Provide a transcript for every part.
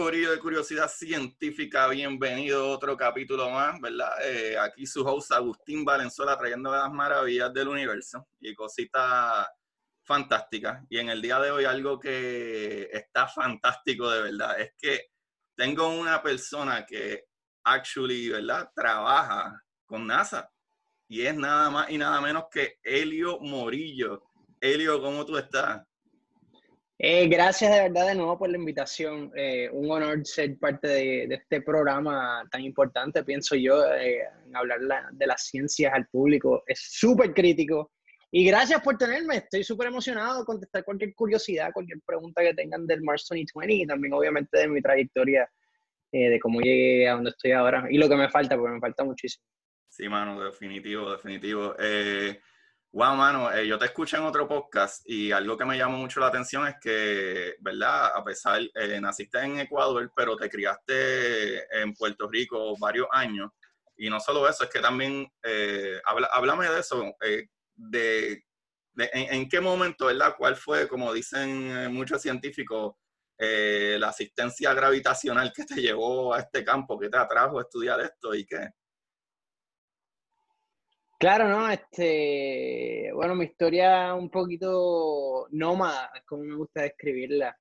Corillo de Curiosidad Científica, bienvenido otro capítulo más, ¿verdad? Eh, aquí su host Agustín Valenzuela trayendo las maravillas del universo y cositas fantásticas. Y en el día de hoy algo que está fantástico de verdad es que tengo una persona que actually, ¿verdad? Trabaja con NASA y es nada más y nada menos que Helio Morillo. Helio, ¿cómo tú estás? Eh, gracias de verdad de nuevo por la invitación. Eh, un honor ser parte de, este programa tan importante, pienso yo, eh, hablar de las ciencias al público. Es súper crítico. Y gracias por tenerme. Estoy súper emocionado de contestar cualquier curiosidad, cualquier pregunta que tengan del Mars 2020 y también obviamente de mi trayectoria, de cómo llegué a donde estoy ahora y lo que me falta, porque me falta muchísimo. Sí, mano, definitivo, definitivo. Wow, mano, eh, yo te escuché en otro podcast y algo que me llamó mucho la atención es que, ¿verdad? A pesar, eh, naciste en Ecuador, pero te criaste en Puerto Rico varios años. Y no solo eso, es que también, eh, háblame de eso, de, en, qué momento, ¿verdad? ¿Cuál fue, como dicen muchos científicos, la asistencia gravitacional que te llevó a este campo, que te atrajo a estudiar esto y qué? Claro, ¿no? Este, bueno, mi historia un poquito nómada, como me gusta describirla,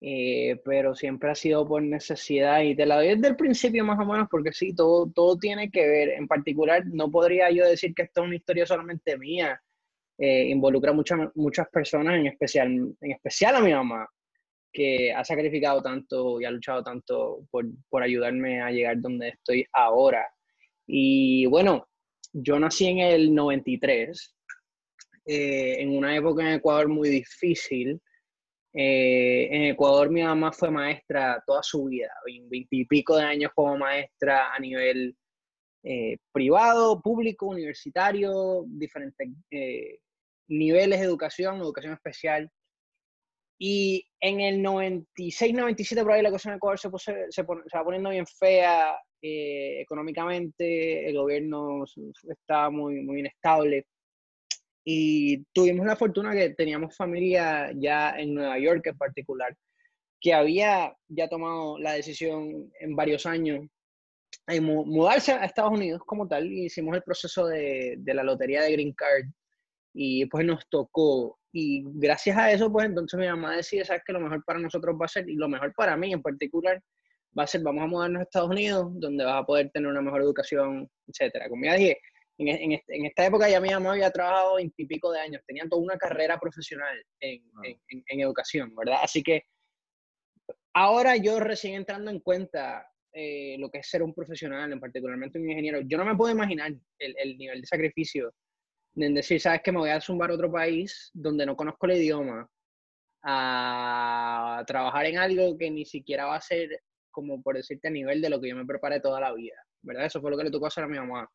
eh, pero siempre ha sido por necesidad y te la doy desde el principio más o menos porque sí, todo, todo tiene que ver. En particular, no podría yo decir que esto es una historia solamente mía, eh, involucra muchas muchas personas, en especial, en especial a mi mamá, que ha sacrificado tanto y ha luchado tanto por, por ayudarme a llegar donde estoy ahora. Y bueno, yo nací en el 93, eh, en una época en Ecuador muy difícil. Eh, en Ecuador mi mamá fue maestra toda su vida, veintipico de años como maestra a nivel eh, privado, público, universitario, diferentes niveles de educación, educación especial. Y en el 96, 97 por ahí la cosa en Ecuador se, se va poniendo bien fea, eh, económicamente el gobierno está muy, muy inestable. Y tuvimos la fortuna que teníamos familia ya en Nueva York en particular, que había ya tomado la decisión en varios años de mudarse a Estados Unidos como tal. Y hicimos el proceso de, de la lotería de Green Card y pues nos tocó. Y gracias a eso, pues entonces mi mamá decide, ¿sabes que Lo mejor para nosotros va a ser, y lo mejor para mí en particular, va a ser, vamos a mudarnos a Estados Unidos, donde vas a poder tener una mejor educación, etcétera. Como ya dije, en, en, esta época ya mi mamá había trabajado veintipico de años, tenía toda una carrera profesional en, en, educación, ¿verdad? Así que ahora yo recién entrando en cuenta eh, lo que es ser un profesional, en particularmente un ingeniero, yo no me puedo imaginar el, el nivel de sacrificio de decir, sabes que me voy a zumbar a otro país donde no conozco el idioma, a trabajar en algo que ni siquiera va a ser, como por decirte, a nivel de lo que yo me preparé toda la vida, ¿verdad? Eso fue lo que le tocó hacer a mi mamá.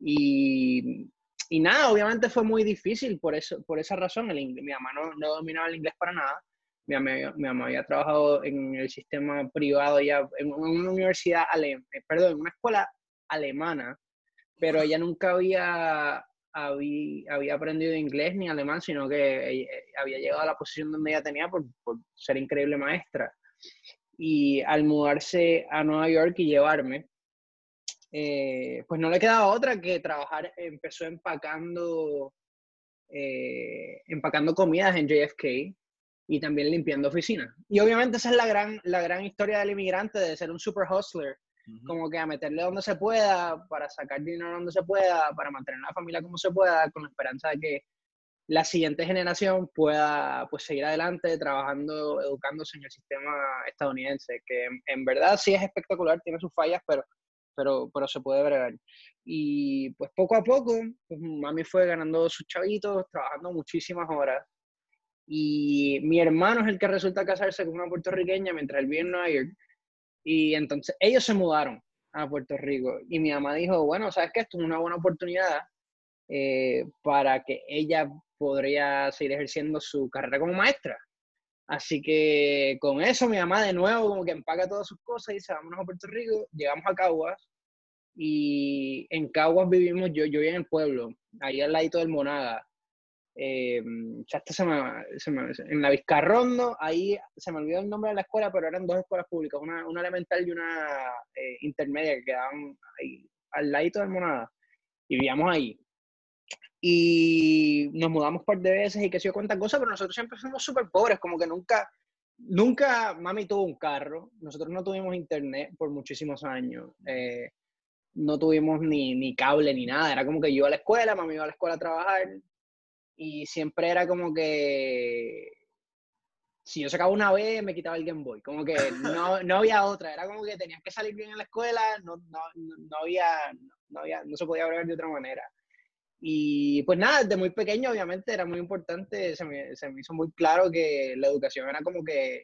Y, y nada, obviamente fue muy difícil por, eso, por esa razón. El, mi mamá no, no dominaba el inglés para nada. Mi mamá, mi mamá, había trabajado en el sistema privado ya, en una universidad, ale, perdón, en una escuela alemana, pero ella nunca había había, había, aprendido inglés ni alemán, sino que eh, había llegado a la posición donde ella tenía por, por, ser increíble maestra. Y al mudarse a Nueva York y llevarme, eh, pues no le quedaba otra que trabajar, empezó empacando, eh, empacando comidas en JFK y también limpiando oficinas. Y obviamente esa es la gran, la gran historia del inmigrante, de ser un super hustler como que a meterle donde se pueda, para sacar dinero donde se pueda, para mantener la familia como se pueda, con la esperanza de que la siguiente generación pueda pues seguir adelante trabajando, educándose en el sistema estadounidense, que en, verdad sí es espectacular, tiene sus fallas, pero, pero, pero se puede bregar. Y pues poco a poco, pues mami fue ganando sus chavitos, trabajando muchísimas horas. Y mi hermano es el que resulta casarse con una puertorriqueña mientras él vive en Nueva. Y entonces ellos se mudaron a Puerto Rico y mi mamá dijo, bueno, sabes que esto es una buena oportunidad eh, para que ella podría seguir ejerciendo su carrera como maestra. Así que con eso mi mamá de nuevo como que empaca todas sus cosas y dice, vámonos a Puerto Rico, llegamos a Caguas y en Caguas vivimos, yo, yo vivía en el pueblo, ahí al ladito del Monaga, eh, se me, en la Vizcarrondo, ahí se me olvidó el nombre de la escuela, pero eran dos escuelas públicas, una, una elemental y una eh, intermedia que quedaban ahí al ladito del Monada. Y vivíamos ahí. Y nos mudamos par de veces y que se dio cuenta cosas, pero nosotros siempre fuimos súper pobres, como que nunca, nunca mami tuvo un carro, nosotros no tuvimos internet por muchísimos años. Eh, no tuvimos ni, ni, cable ni nada, era como que yo iba a la escuela, mami iba a la escuela a trabajar, y siempre era como que si yo sacaba una B me quitaba el Game Boy, como que no, no había otra, era como que tenías que salir bien en la escuela, no, no, no había, no había, no se podía hablar de otra manera. Y pues nada, desde muy pequeño obviamente era muy importante, se me, se me hizo muy claro que la educación era como que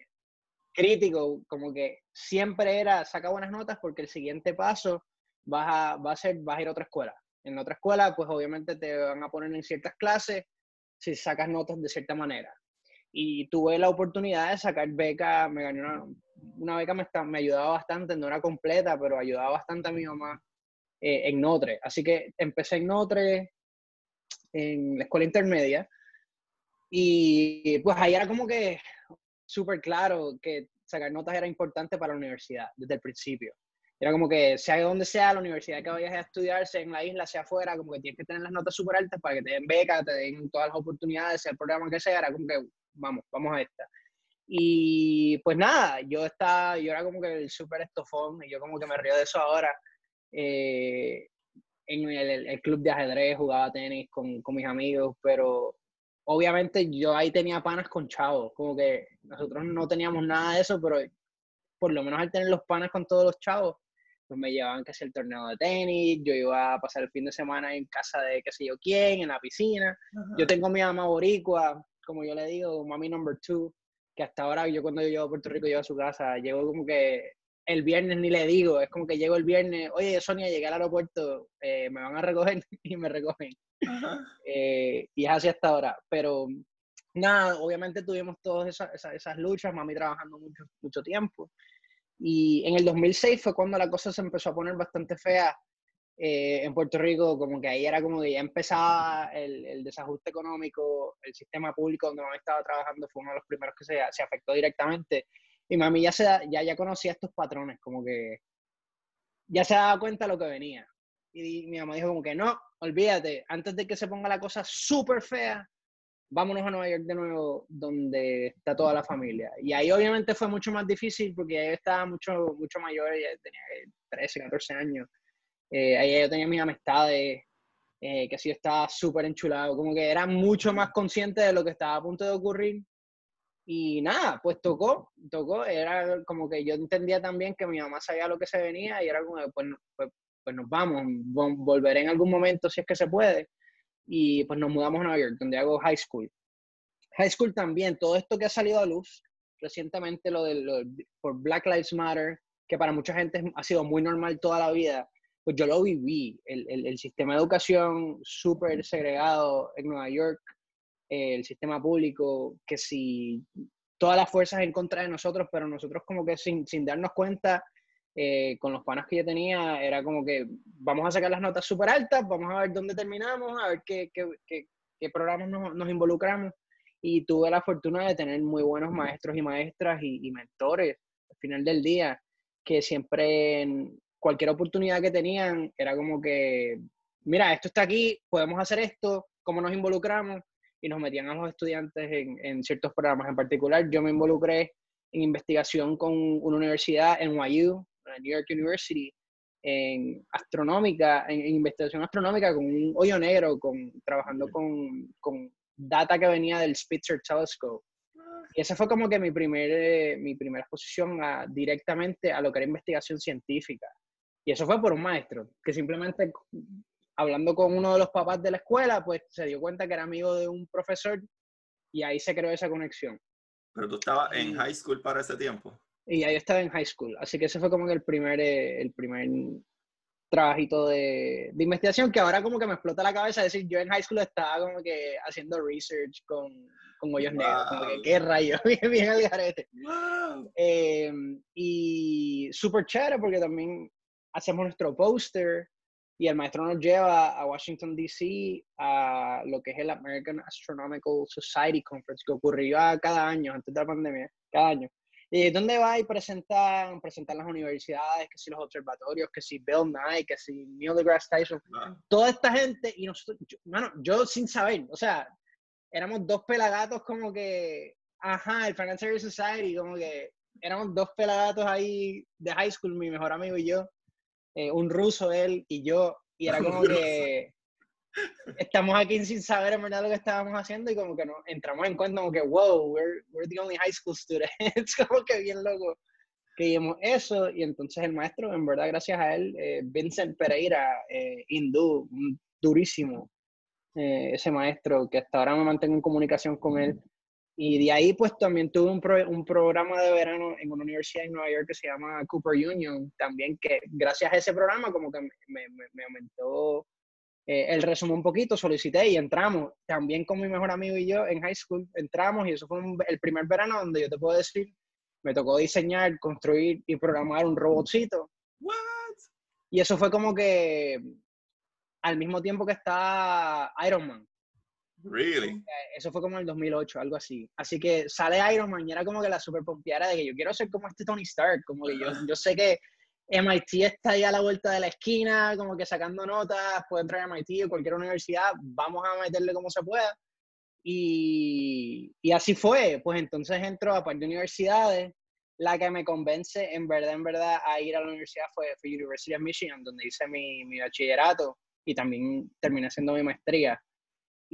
crítico, como que siempre era saca buenas notas porque el siguiente paso vas a, va a ser, vas a ir a otra escuela. En otra escuela, pues obviamente te van a poner en ciertas clases si sacas notas de cierta manera. Y tuve la oportunidad de sacar beca, me gané una, una beca, me, me ayudaba bastante, no era completa, pero ayudaba bastante a mi mamá eh, en Notre. Así que empecé en Notre, en la escuela intermedia, y pues ahí era como que súper claro que sacar notas era importante para la universidad desde el principio. Era como que sea donde sea, la universidad que vayas a estudiar, sea en la isla, sea afuera, como que tienes que tener las notas súper altas para que te den becas, te den todas las oportunidades, sea el programa que sea, era como que vamos, vamos a esta. Y pues nada, yo estaba, yo era como que el súper estofón, y yo como que me río de eso ahora. Eh, en el, el, club de ajedrez jugaba tenis con, con mis amigos, pero obviamente yo ahí tenía panas con chavos, como que nosotros no teníamos nada de eso, pero por lo menos al tener los panas con todos los chavos, pues me llevaban casi el torneo de tenis, yo iba a pasar el fin de semana en casa de qué sé yo quién, en la piscina. Yo tengo a mi mamá boricua, como yo le digo, mami number two, que hasta ahora yo cuando yo llego a Puerto Rico llego a su casa, llego como que el viernes ni le digo, es como que llego el viernes, oye Sonia, llegué al aeropuerto, eh, me van a recoger y me recogen. Eh, y es así hasta ahora, pero nada, obviamente tuvimos todas esas, esas, luchas, mami trabajando mucho, mucho tiempo. Y en el 2006 fue cuando la cosa se empezó a poner bastante fea eh, en Puerto Rico, como que ahí era como que ya empezaba el, el, desajuste económico, el sistema público donde mami estaba trabajando fue uno de los primeros que se, se afectó directamente. Y mami ya, se, ya, ya conocía estos patrones, como que ya se daba cuenta de lo que venía. Y mi mamá dijo como que no, olvídate, antes de que se ponga la cosa súper fea, vámonos a Nueva York de nuevo, donde está toda la familia. Y ahí obviamente fue mucho más difícil porque ahí estaba mucho, mucho mayor, ella tenía 13, 14 años. Eh, ahí yo tenía mis amistades, eh, que sí estaba súper enchulado, como que era mucho más consciente de lo que estaba a punto de ocurrir. Y nada, pues tocó, tocó, era como que yo entendía también que mi mamá sabía lo que se venía y era como, pues, pues, pues nos vamos, volveré en algún momento si es que se puede. Y pues nos mudamos a Nueva York, donde hago high school. High school también, todo esto que ha salido a luz, recientemente lo de por Black Lives Matter, que para mucha gente ha sido muy normal toda la vida, pues yo lo viví, el, el, el sistema de educación súper segregado en Nueva York, el sistema público, que si todas las fuerzas en contra de nosotros, pero nosotros como que sin, sin darnos cuenta, eh, con los panos que yo tenía, era como que vamos a sacar las notas súper altas, vamos a ver dónde terminamos, a ver qué, qué, qué, qué programas nos, nos, involucramos. Y tuve la fortuna de tener muy buenos maestros y maestras y, y mentores al final del día, que siempre en cualquier oportunidad que tenían era como que, mira, esto está aquí, podemos hacer esto, cómo nos involucramos y nos metían a los estudiantes en, en, ciertos programas. En particular, yo me involucré en investigación con una universidad, NYU, New York University, en astronómica, en, en, investigación astronómica con un hoyo negro, con, trabajando con, con data que venía del Spitzer Telescope. Y esa fue como que mi, primer, eh, mi primera exposición a, directamente a lo que era investigación científica. Y eso fue por un maestro, que simplemente hablando con uno de los papás de la escuela, pues se dio cuenta que era amigo de un profesor y ahí se creó esa conexión. Pero tú estabas en high school para ese tiempo. Y ahí estaba en high school, así que ese fue como el primer, eh, el primer trabajito de, de, investigación que ahora como que me explota la cabeza decir, yo en high school estaba como que haciendo research con, con hoyos wow. negros, como que qué rayo, bien, bien al garete. Wow. Eh, y súper chévere porque también hacemos nuestro póster y el maestro nos lleva a Washington, D.C. a lo que es el American Astronomical Society Conference, que ocurrió cada año, antes de la pandemia, cada año. Y donde va y presentan, presentan las universidades, que si los observatorios, que si Bill Nye, que si Neil deGrasse Tyson, wow. toda esta gente, y nosotros, yo, bueno, yo sin saber, o sea, éramos dos pelagatos como que, ajá, el Financial Society, como que éramos dos pelagatos ahí de high school, mi mejor amigo y yo, eh, un ruso él y yo, y era como que estamos aquí sin saber en verdad lo que estábamos haciendo y como que nos entramos en cuenta como que, wow, we're, we're the only high school students, como que bien loco. Que vimos eso y entonces el maestro, en verdad, gracias a él, eh, Vincent Pereira, eh, hindú, durísimo, eh, ese maestro, que hasta ahora me mantengo en comunicación con él. Y de ahí, pues también tuve un, pro, un, programa de verano en una universidad en Nueva York que se llama Cooper Union, también que gracias a ese programa como que me, me, me aumentó eh, el resumen un poquito, solicité y entramos, también con mi mejor amigo y yo en high school, entramos y eso fue un, el primer verano donde yo te puedo decir, me tocó diseñar, construir y programar un robotcito. What? Y eso fue como que al mismo tiempo que está Iron Man. Really? Eso fue como en el 2008, algo así. Así que sale Iron Man y era como que la super pompeara de que yo quiero ser como este Tony Stark, como que yo, yo sé que MIT está ahí a la vuelta de la esquina, como que sacando notas, puede entrar a MIT o cualquier universidad, vamos a meterle como se pueda. Y, y así fue, pues entonces entro a par de universidades. La que me convence en verdad, en verdad, a ir a la universidad fue, fue University of Michigan, donde hice mi, mi bachillerato y también terminé haciendo mi maestría.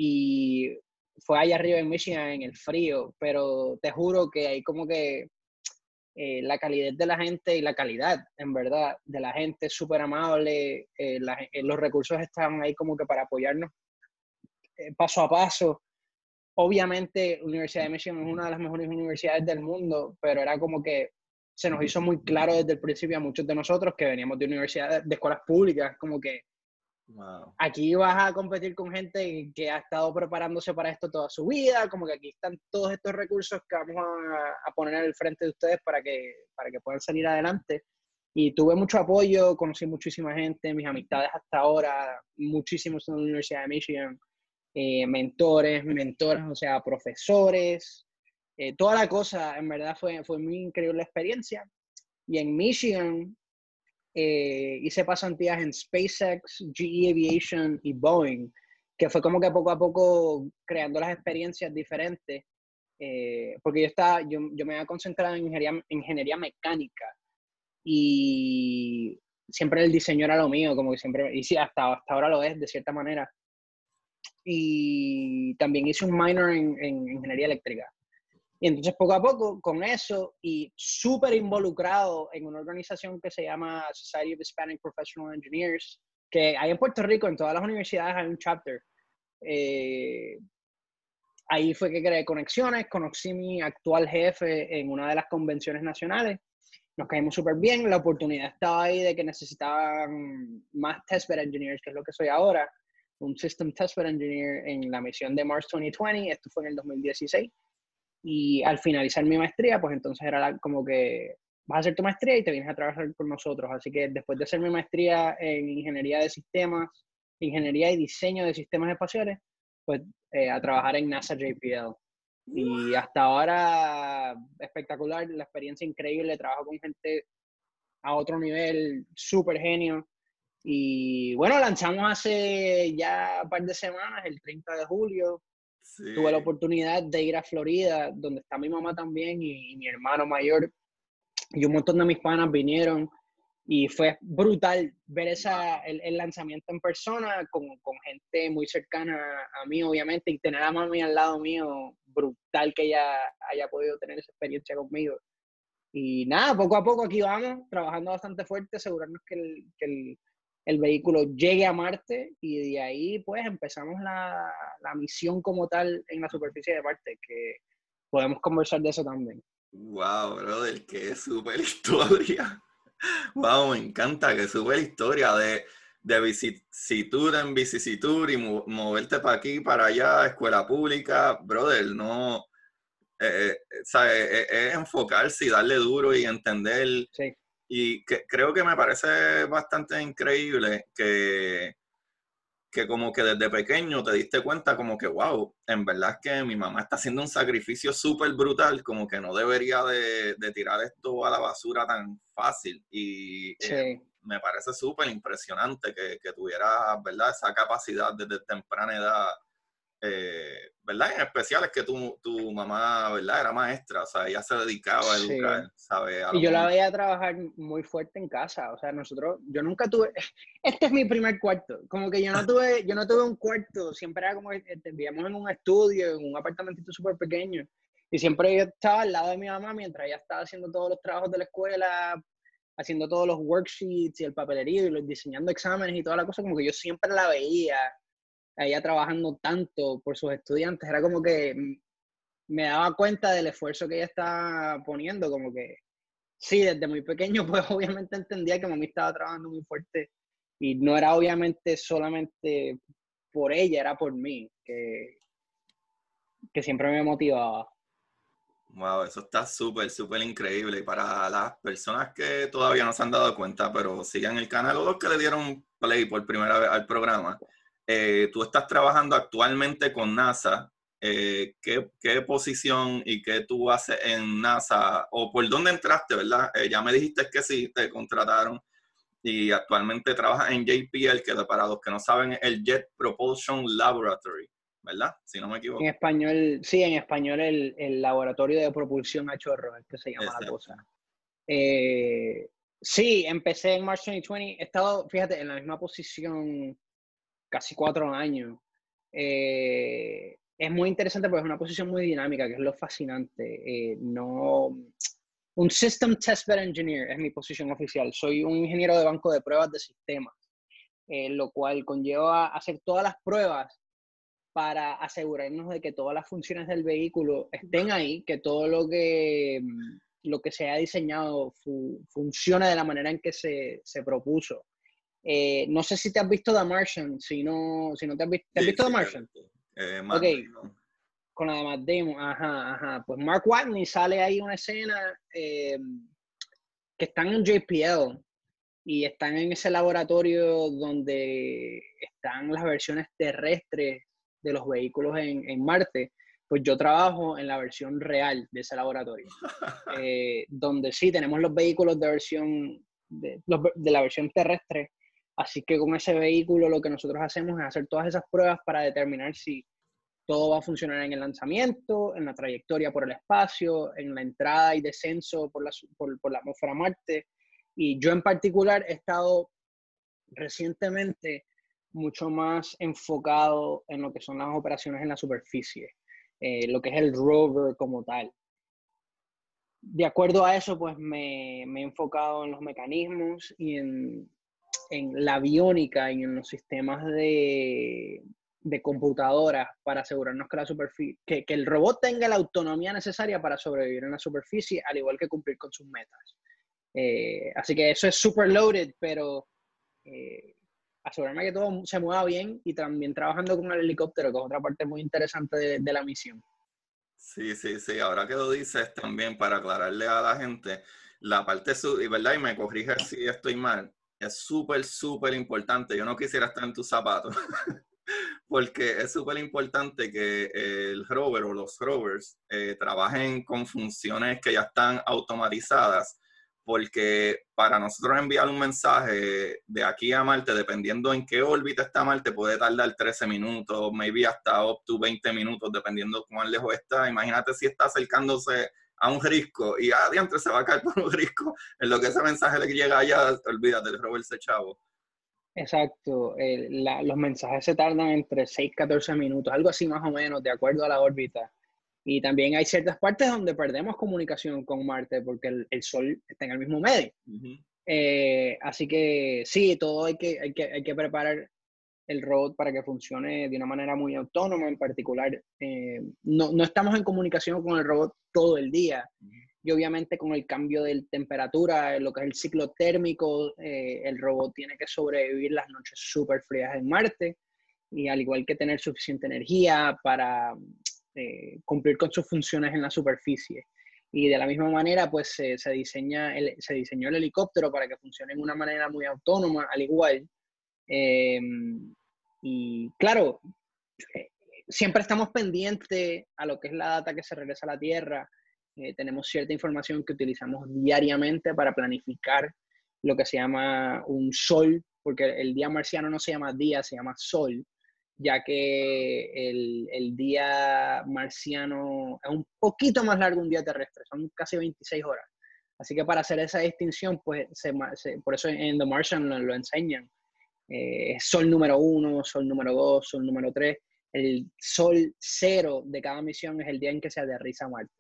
Y fue allá arriba en Michigan, en el frío, pero te juro que hay como que eh, la calidad de la gente y la calidad, en verdad, de la gente es súper amable, eh, la, eh, los recursos están ahí como que para apoyarnos eh, paso a paso. Obviamente, Universidad de Michigan es una de las mejores universidades del mundo, pero era como que se nos hizo muy claro desde el principio a muchos de nosotros que veníamos de universidades, de escuelas públicas, como que Wow. Aquí vas a competir con gente que ha estado preparándose para esto toda su vida, como que aquí están todos estos recursos que vamos a, a poner al frente de ustedes para que, para que puedan salir adelante. Y tuve mucho apoyo, conocí muchísima gente, mis amistades hasta ahora, muchísimos en la Universidad de Michigan, eh, mentores, mentoras, o sea, profesores, eh, toda la cosa, en verdad fue, fue muy increíble experiencia. Y en Michigan eh, hice pasantías en SpaceX, GE Aviation y Boeing, que fue como que poco a poco creando las experiencias diferentes, eh, porque yo, estaba, yo, yo, me había concentrado en ingeniería, ingeniería mecánica y siempre el diseño era lo mío, como que siempre, y sí, hasta, hasta ahora lo es de cierta manera. Y también hice un minor en, en ingeniería eléctrica. Y entonces poco a poco, con eso y súper involucrado en una organización que se llama Society of Hispanic Professional Engineers, que hay en Puerto Rico, en todas las universidades hay un chapter. Eh, ahí fue que creé conexiones, conocí a mi actual jefe en una de las convenciones nacionales, nos caímos súper bien, la oportunidad estaba ahí de que necesitaban más testbed engineers, que es lo que soy ahora, un System Testbed Engineer en la misión de Mars 2020, esto fue en el 2016, y al finalizar mi maestría, pues entonces era como que vas a hacer tu maestría y te vienes a trabajar con nosotros, así que después de hacer mi maestría en Ingeniería de Sistemas, Ingeniería y Diseño de Sistemas Espaciales, pues eh, a trabajar en NASA JPL. Y hasta ahora, espectacular, la experiencia increíble, trabajo con gente a otro nivel, súper genio. Y bueno, lanzamos hace ya un par de semanas, el 30 de julio. Tuve la oportunidad de ir a Florida, donde está mi mamá también y, y mi hermano mayor. Y un montón de mis panas vinieron y fue brutal ver esa, el, lanzamiento en persona con, con, gente muy cercana a mí, obviamente, y tener a mami al lado mío, brutal que ella haya podido tener esa experiencia conmigo. Y nada, poco a poco aquí vamos, trabajando bastante fuerte, asegurarnos que el, que el, el vehículo llegue a Marte y de ahí pues empezamos la, la misión como tal en la superficie de Marte, que podemos conversar de eso también. Wow, brother, qué súper historia. Wow, me encanta que sube la historia de, de vicisitud en vicisitud y moverte para aquí, para allá, escuela pública, brother, no, eh, eh, es, enfocarse y darle duro y entender. Y que, creo que me parece bastante increíble que, que como que desde pequeño te diste cuenta como que, wow, en verdad es que mi mamá está haciendo un sacrificio súper brutal, como que no debería de, tirar esto a la basura tan fácil. Y eh, me parece súper impresionante que, que tuvieras, ¿verdad? Esa capacidad desde temprana edad eh, ¿verdad? En especial es que tu, tu, mamá, ¿verdad? Era maestra, o sea, ella se dedicaba a educar, ¿sabes? y yo la veía trabajar muy fuerte en casa, o sea, nosotros, yo nunca tuve, este es mi primer cuarto, como que yo no tuve, yo no tuve un cuarto, siempre era como, este, vivíamos en un estudio, en un apartamentito súper pequeño, y siempre yo estaba al lado de mi mamá mientras ella estaba haciendo todos los trabajos de la escuela, haciendo todos los worksheets y el papelerío y los diseñando exámenes y toda la cosa, como que yo siempre la veía ella trabajando tanto por sus estudiantes, era como que me daba cuenta del esfuerzo que ella estaba poniendo, como que sí, desde muy pequeño pues obviamente entendía que mami estaba trabajando muy fuerte y no era obviamente solamente por ella, era por mí, que, que siempre me motivaba. Wow, eso está súper, súper increíble. Y para las personas que todavía no se han dado cuenta, pero sigan el canal o los que le dieron play por primera vez al programa, eh, tú estás trabajando actualmente con NASA. Eh, ¿qué, posición y qué tú haces en NASA? ¿O por dónde entraste, verdad? Eh, ya me dijiste que sí, te contrataron y actualmente trabajas en JPL, que para los que no saben, el Jet Propulsion Laboratory, ¿verdad? Si no me equivoco. En español, sí, en español el, el laboratorio de propulsión a chorro, es que se llama la cosa. sí, empecé en March 2020, he estado, fíjate, en la misma posición casi cuatro años. Eh, es muy interesante porque es una posición muy dinámica, que es lo fascinante. Eh, no, un System Testbed Engineer es mi posición oficial. Soy un ingeniero de banco de pruebas de sistemas, eh, lo cual conlleva hacer todas las pruebas para asegurarnos de que todas las funciones del vehículo estén ahí, que todo lo que, lo que se ha diseñado funcione de la manera en que se, se propuso. Eh, no sé si te has visto The Martian, si no, si no te has visto, ¿te has visto The Martian? Eh, con la de Matt Damon, ajá, ajá. Pues Mark Watney sale ahí una escena eh, que están en JPL y están en ese laboratorio donde están las versiones terrestres de los vehículos en, en Marte. Pues yo trabajo en la versión real de ese laboratorio, donde sí tenemos los vehículos de versión de la versión terrestre Así que con ese vehículo lo que nosotros hacemos es hacer todas esas pruebas para determinar si todo va a funcionar en el lanzamiento, en la trayectoria por el espacio, en la entrada y descenso por la, por, la atmósfera Marte. Y yo en particular he estado recientemente mucho más enfocado en lo que son las operaciones en la superficie, eh, lo que es el rover como tal. de acuerdo a eso, pues me, me, he enfocado en los mecanismos y en, en la biónica y en los sistemas de, de computadoras para asegurarnos que, la superficie, que, el robot tenga la autonomía necesaria para sobrevivir en la superficie, al igual que cumplir con sus metas. Eh, así que eso es super loaded, pero eh, asegurarme que todo se mueva bien y también trabajando con el helicóptero, que es otra parte muy interesante de, la misión. Sí, sí, sí. Ahora que lo dices también para aclararle a la gente, la parte, verdad, y me corrige si estoy mal, es súper, súper importante. Yo no quisiera estar en tus zapatos, porque es súper importante que el rover o los rovers eh, trabajen con funciones que ya están automatizadas porque para nosotros enviar un mensaje de aquí a Marte, dependiendo en qué órbita está Marte, puede tardar 13 minutos, maybe hasta up to 20 minutos, dependiendo cuán lejos está. Imagínate si está acercándose a un risco y adiante se va a caer por un risco, en lo que ese mensaje le llega allá, olvídate, el rover se chavo. Exacto, los mensajes se tardan entre 6 y 14 minutos, algo así más o menos, de acuerdo a la órbita. Y también hay ciertas partes donde perdemos comunicación con Marte porque el, Sol está en el mismo medio. Eh, así que sí, todo hay que, hay, que, hay que preparar el robot para que funcione de una manera muy autónoma. En particular, eh, no, no, estamos en comunicación con el robot todo el día. Y obviamente con el cambio de temperatura, lo que es el ciclo térmico, eh, el robot tiene que sobrevivir las noches súper frías en Marte. Y al igual que tener suficiente energía para eh, cumplir con sus funciones en la superficie. Y de la misma manera, pues se, diseña el, se diseñó el helicóptero para que funcione de una manera muy autónoma, al igual. Em, y claro, eh, siempre estamos pendientes a lo que es la data que se regresa a la Tierra. Eh, tenemos cierta información que utilizamos diariamente para planificar lo que se llama un sol, porque el día marciano no se llama día, se llama sol ya que el, día marciano es un poquito más largo un día terrestre, son casi 26 horas. Así que para hacer esa distinción, pues por eso en The Martian lo, enseñan. Eh, sol número uno, sol número dos, sol número tres. El sol cero de cada misión es el día en que se aterriza Marte.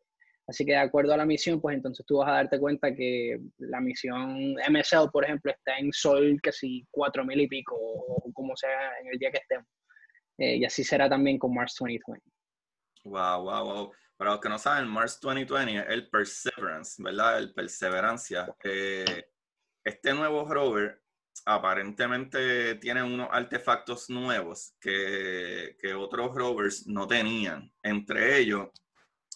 Así que de acuerdo a la misión, pues entonces tú vas a darte cuenta que la misión MSL, por ejemplo, está en sol que si cuatro mil y pico, o como sea en el día que estemos. Eh, y así será también con Mars 2020. Wow, wow, wow. Para los que no saben, Mars 2020 es el Perseverance, ¿verdad? El Perseverancia. Eh, este nuevo rover aparentemente tiene unos artefactos nuevos que, que, otros rovers no tenían. Entre ellos,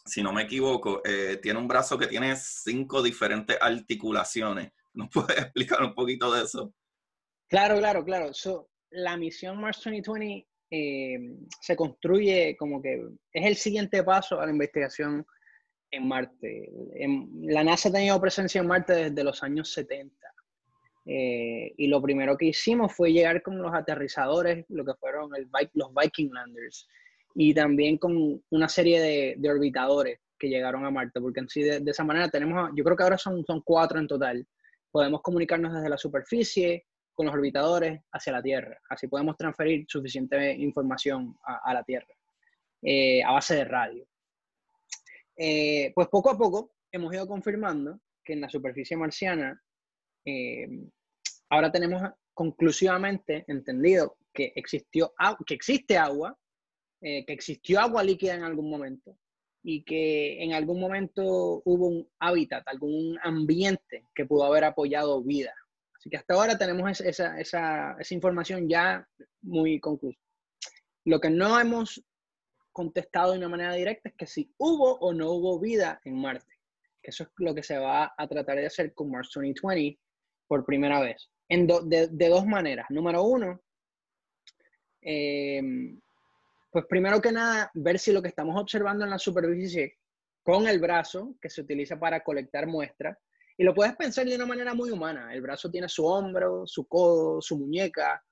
si no me equivoco, eh, tiene un brazo que tiene cinco diferentes articulaciones. ¿Nos puedes explicar un poquito de eso? Claro, claro, claro. la misión Mars 2020 eh, se construye como que es el siguiente paso a la investigación en Marte. la NASA ha tenido presencia en Marte desde los años 70. Eh, y lo primero que hicimos fue llegar con los aterrizadores, lo que fueron el, los Viking Landers, y también con una serie de, de orbitadores que llegaron a Marte, porque en sí de, de, esa manera tenemos, yo creo que ahora son, son cuatro en total. Podemos comunicarnos desde la superficie, con los orbitadores hacia la Tierra. Así podemos transferir suficiente información a, la Tierra eh, a base de radio. Eh, pues poco a poco hemos ido confirmando que en la superficie marciana eh, ahora tenemos conclusivamente entendido que, existió, que existe agua, que existió agua líquida en algún momento y que en algún momento hubo un hábitat, algún ambiente que pudo haber apoyado vida Así que hasta ahora tenemos esa, esa, esa información ya muy conclusa. Lo que no hemos contestado de una manera directa es que si hubo o no hubo vida en Marte. Que eso es lo que se va a tratar de hacer con Mars 2020 por primera vez. En de, de, dos maneras. Número uno, em, pues primero que nada, ver si lo que estamos observando en la superficie con el brazo, que se utiliza para colectar muestras, y lo puedes pensar de una manera muy humana. El brazo tiene su hombro, su codo, su muñeca,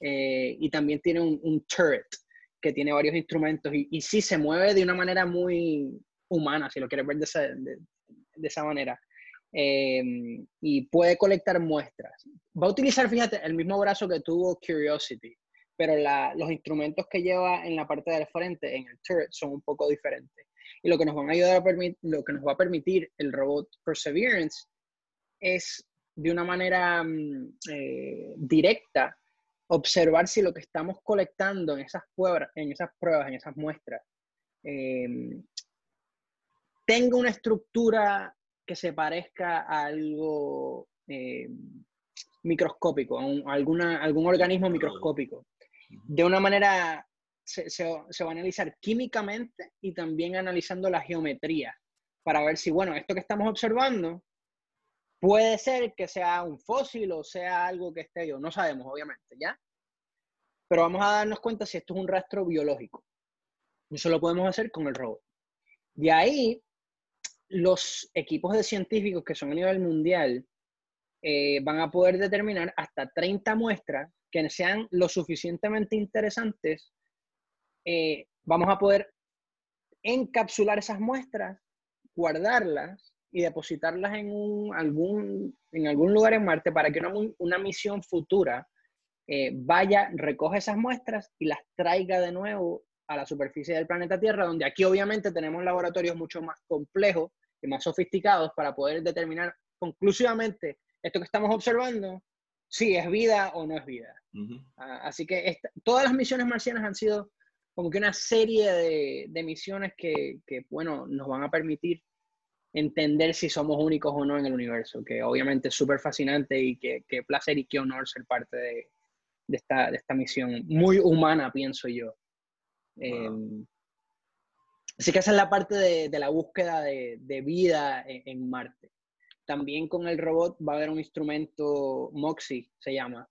eh, y también tiene un, turret que tiene varios instrumentos y, y, sí se mueve de una manera muy humana, si lo quieres ver de esa, de, esa manera. Em, y puede colectar muestras. Va a utilizar, fíjate, el mismo brazo que tuvo Curiosity, pero la, los instrumentos que lleva en la parte del frente, en el turret, son un poco diferentes. Y lo que nos, van a ayudar a lo que nos va a permitir el robot Perseverance es de una manera mm, eh, directa observar si lo que estamos colectando en esas pruebas, en esas, pruebas, en esas muestras, eh, tenga una estructura que se parezca a algo eh, microscópico, a, alguna, algún organismo microscópico. De una manera, se, se, va a analizar químicamente y también analizando la geometría para ver si, bueno, esto que estamos observando puede ser que sea un fósil o sea algo que esté yo, no sabemos, obviamente, ¿ya? Pero vamos a darnos cuenta si esto es un rastro biológico. Eso lo podemos hacer con el robot. De ahí, los equipos de científicos que son a nivel mundial eh, van a poder determinar hasta 30 muestras que sean lo suficientemente interesantes. Eh, vamos a poder encapsular esas muestras, guardarlas y depositarlas en, algún, en algún lugar en Marte para que una, una misión futura eh, vaya, recoja esas muestras y las traiga de nuevo a la superficie del planeta Tierra, donde aquí obviamente tenemos laboratorios mucho más complejos y más sofisticados para poder determinar conclusivamente esto que estamos observando, si es vida o no es vida. Ah, así que todas las misiones marcianas han sido como que una serie de, misiones que, bueno, nos van a permitir entender si somos únicos o no en el universo, que obviamente es súper fascinante y qué placer y qué honor ser parte de, de esta, de esta misión, muy humana, pienso yo. Em, así que esa es la parte de, la búsqueda de, vida en, Marte. También con el robot va a haber un instrumento, MOXIE se llama,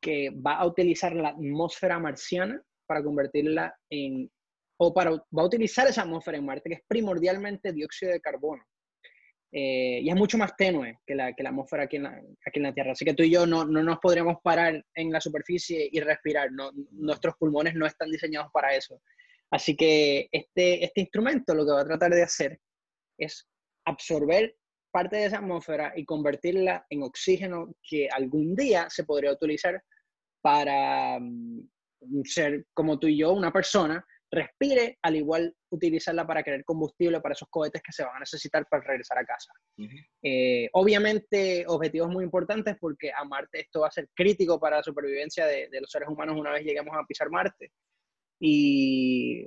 que va a utilizar la atmósfera marciana para convertirla en, o para, va a utilizar esa atmósfera en Marte, que es primordialmente dióxido de carbono. Eh, y es mucho más tenue que la, que la atmósfera aquí en la, aquí en la, Tierra. Así que tú y yo no, no, nos podríamos parar en la superficie y respirar. No, nuestros pulmones no están diseñados para eso. Así que este, este instrumento lo que va a tratar de hacer es absorber parte de esa atmósfera y convertirla en oxígeno que algún día se podría utilizar para um, ser como tú y yo, una persona respire, al igual utilizarla para crear combustible para esos cohetes que se van a necesitar para regresar a casa. Eh, obviamente, objetivos muy importantes porque a Marte esto va a ser crítico para la supervivencia de, los seres humanos una vez lleguemos a pisar Marte. Y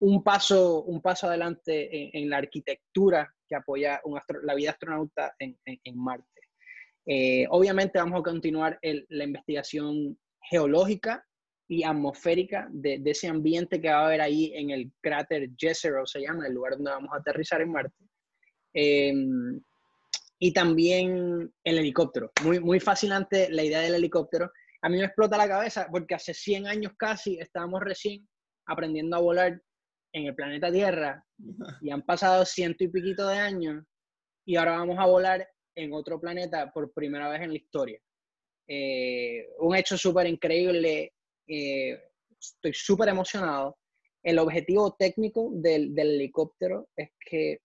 un paso, un paso adelante en, la arquitectura que apoya la vida astronauta en, Marte. Eh, obviamente vamos a continuar la investigación geológica y atmosférica de, ese ambiente que va a haber ahí en el cráter Jezero, se llama, el lugar donde vamos a aterrizar en Marte. Em, y también el helicóptero. Muy, muy fascinante la idea del helicóptero. A mí me explota la cabeza porque hace 100 años casi estábamos recién aprendiendo a volar en el planeta Tierra y han pasado ciento y piquito de años y ahora vamos a volar en otro planeta por primera vez en la historia. Eh, un hecho súper increíble eh, estoy súper emocionado. El objetivo técnico del, helicóptero es que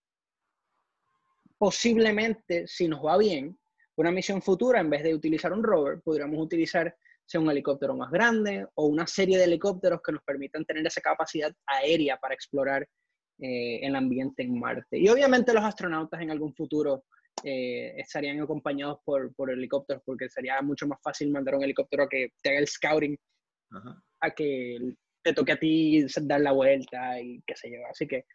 posiblemente, si nos va bien, una misión futura, en vez de utilizar un rover, podríamos utilizar sea un helicóptero más grande o una serie de helicópteros que nos permitan tener esa capacidad aérea para explorar eh, el ambiente en Marte. Y obviamente los astronautas en algún futuro eh, estarían acompañados por, por, helicópteros porque sería mucho más fácil mandar un helicóptero que te haga el scouting a que te toque a ti dar la vuelta y qué se lleva. Así que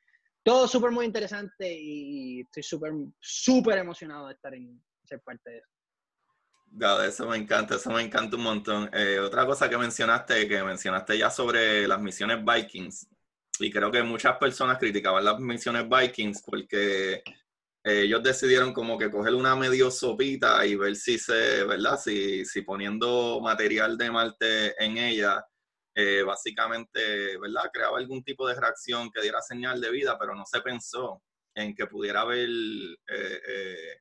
todo súper muy interesante y estoy súper, súper emocionado de estar en ser parte de eso. eso me encanta, eso me encanta un montón. Eh, otra cosa que mencionaste, que mencionaste ya sobre las misiones Vikings, y creo que muchas personas criticaban las misiones Vikings porque ellos decidieron como que coger una medio sopita y ver si se, ¿verdad? Si, si poniendo material de Marte en ella, eh, básicamente, ¿verdad? Creaba algún tipo de reacción que diera señal de vida, pero no se pensó en que pudiera haber, eh, eh,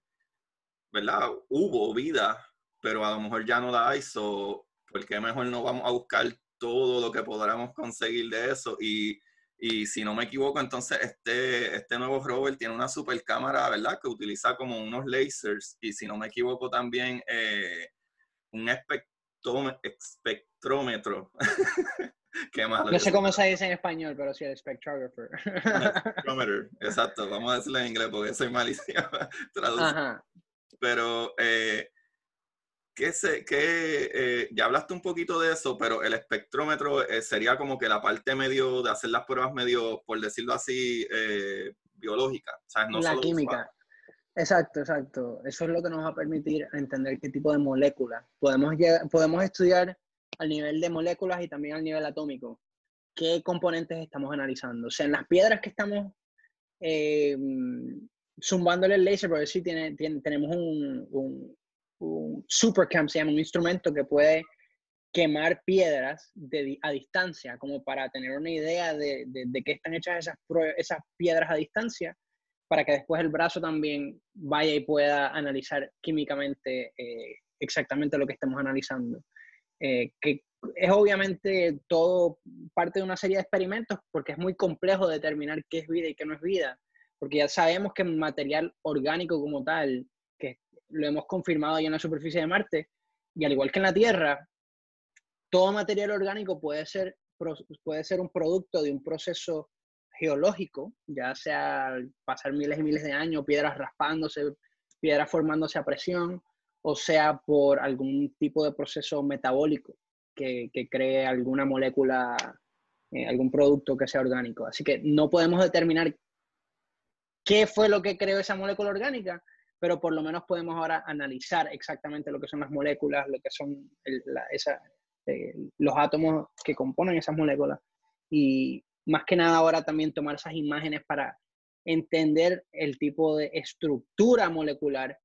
¿verdad? Hubo vida, pero a lo mejor ya no la hay, so, ¿por qué mejor no vamos a buscar todo lo que podamos conseguir de eso? Y y si no me equivoco, entonces este, este nuevo rover tiene una super cámara, ¿verdad? Que utiliza como unos lasers. Y si no me equivoco, también eh, un espectrómetro. Qué malo. No sé cómo se dice en español, pero sí el spectrographer. exacto. Vamos a decirlo en inglés porque soy malísimo Pero, eh, ¿qué eh, ya hablaste un poquito de eso, pero el espectrómetro eh, sería como que la parte medio de hacer las pruebas medio, por decirlo así, eh, biológica. la química. Exacto, exacto. Eso es lo que nos va a permitir entender qué tipo de moléculas. Podemos, podemos estudiar al nivel de moléculas y también al nivel atómico qué componentes estamos analizando. O sea, en las piedras que estamos eh, zumbándole el láser, porque sí tiene, tenemos un, un, un supercamp, se llama un instrumento que puede quemar piedras a distancia, como para tener una idea de, de, qué están hechas esas, esas piedras a distancia para que después el brazo también vaya y pueda analizar químicamente eh, exactamente lo que estamos analizando. Eh, que es obviamente todo parte de una serie de experimentos porque es muy complejo determinar qué es vida y qué no es vida, porque ya sabemos que material orgánico como tal, lo hemos confirmado ya en la superficie de Marte, y al igual que en la Tierra, todo material orgánico puede ser, puede ser un producto de un proceso geológico, ya sea pasar miles y miles de años, piedras raspándose, piedras formándose a presión, o sea por algún tipo de proceso metabólico que, que cree alguna molécula, eh, algún producto que sea orgánico. Así que no podemos determinar qué fue lo que creó esa molécula orgánica, pero por lo menos podemos ahora analizar exactamente lo que son las moléculas, lo que son eh, los átomos que componen esas moléculas y, más que nada ahora también tomar esas imágenes para entender el tipo de estructura molecular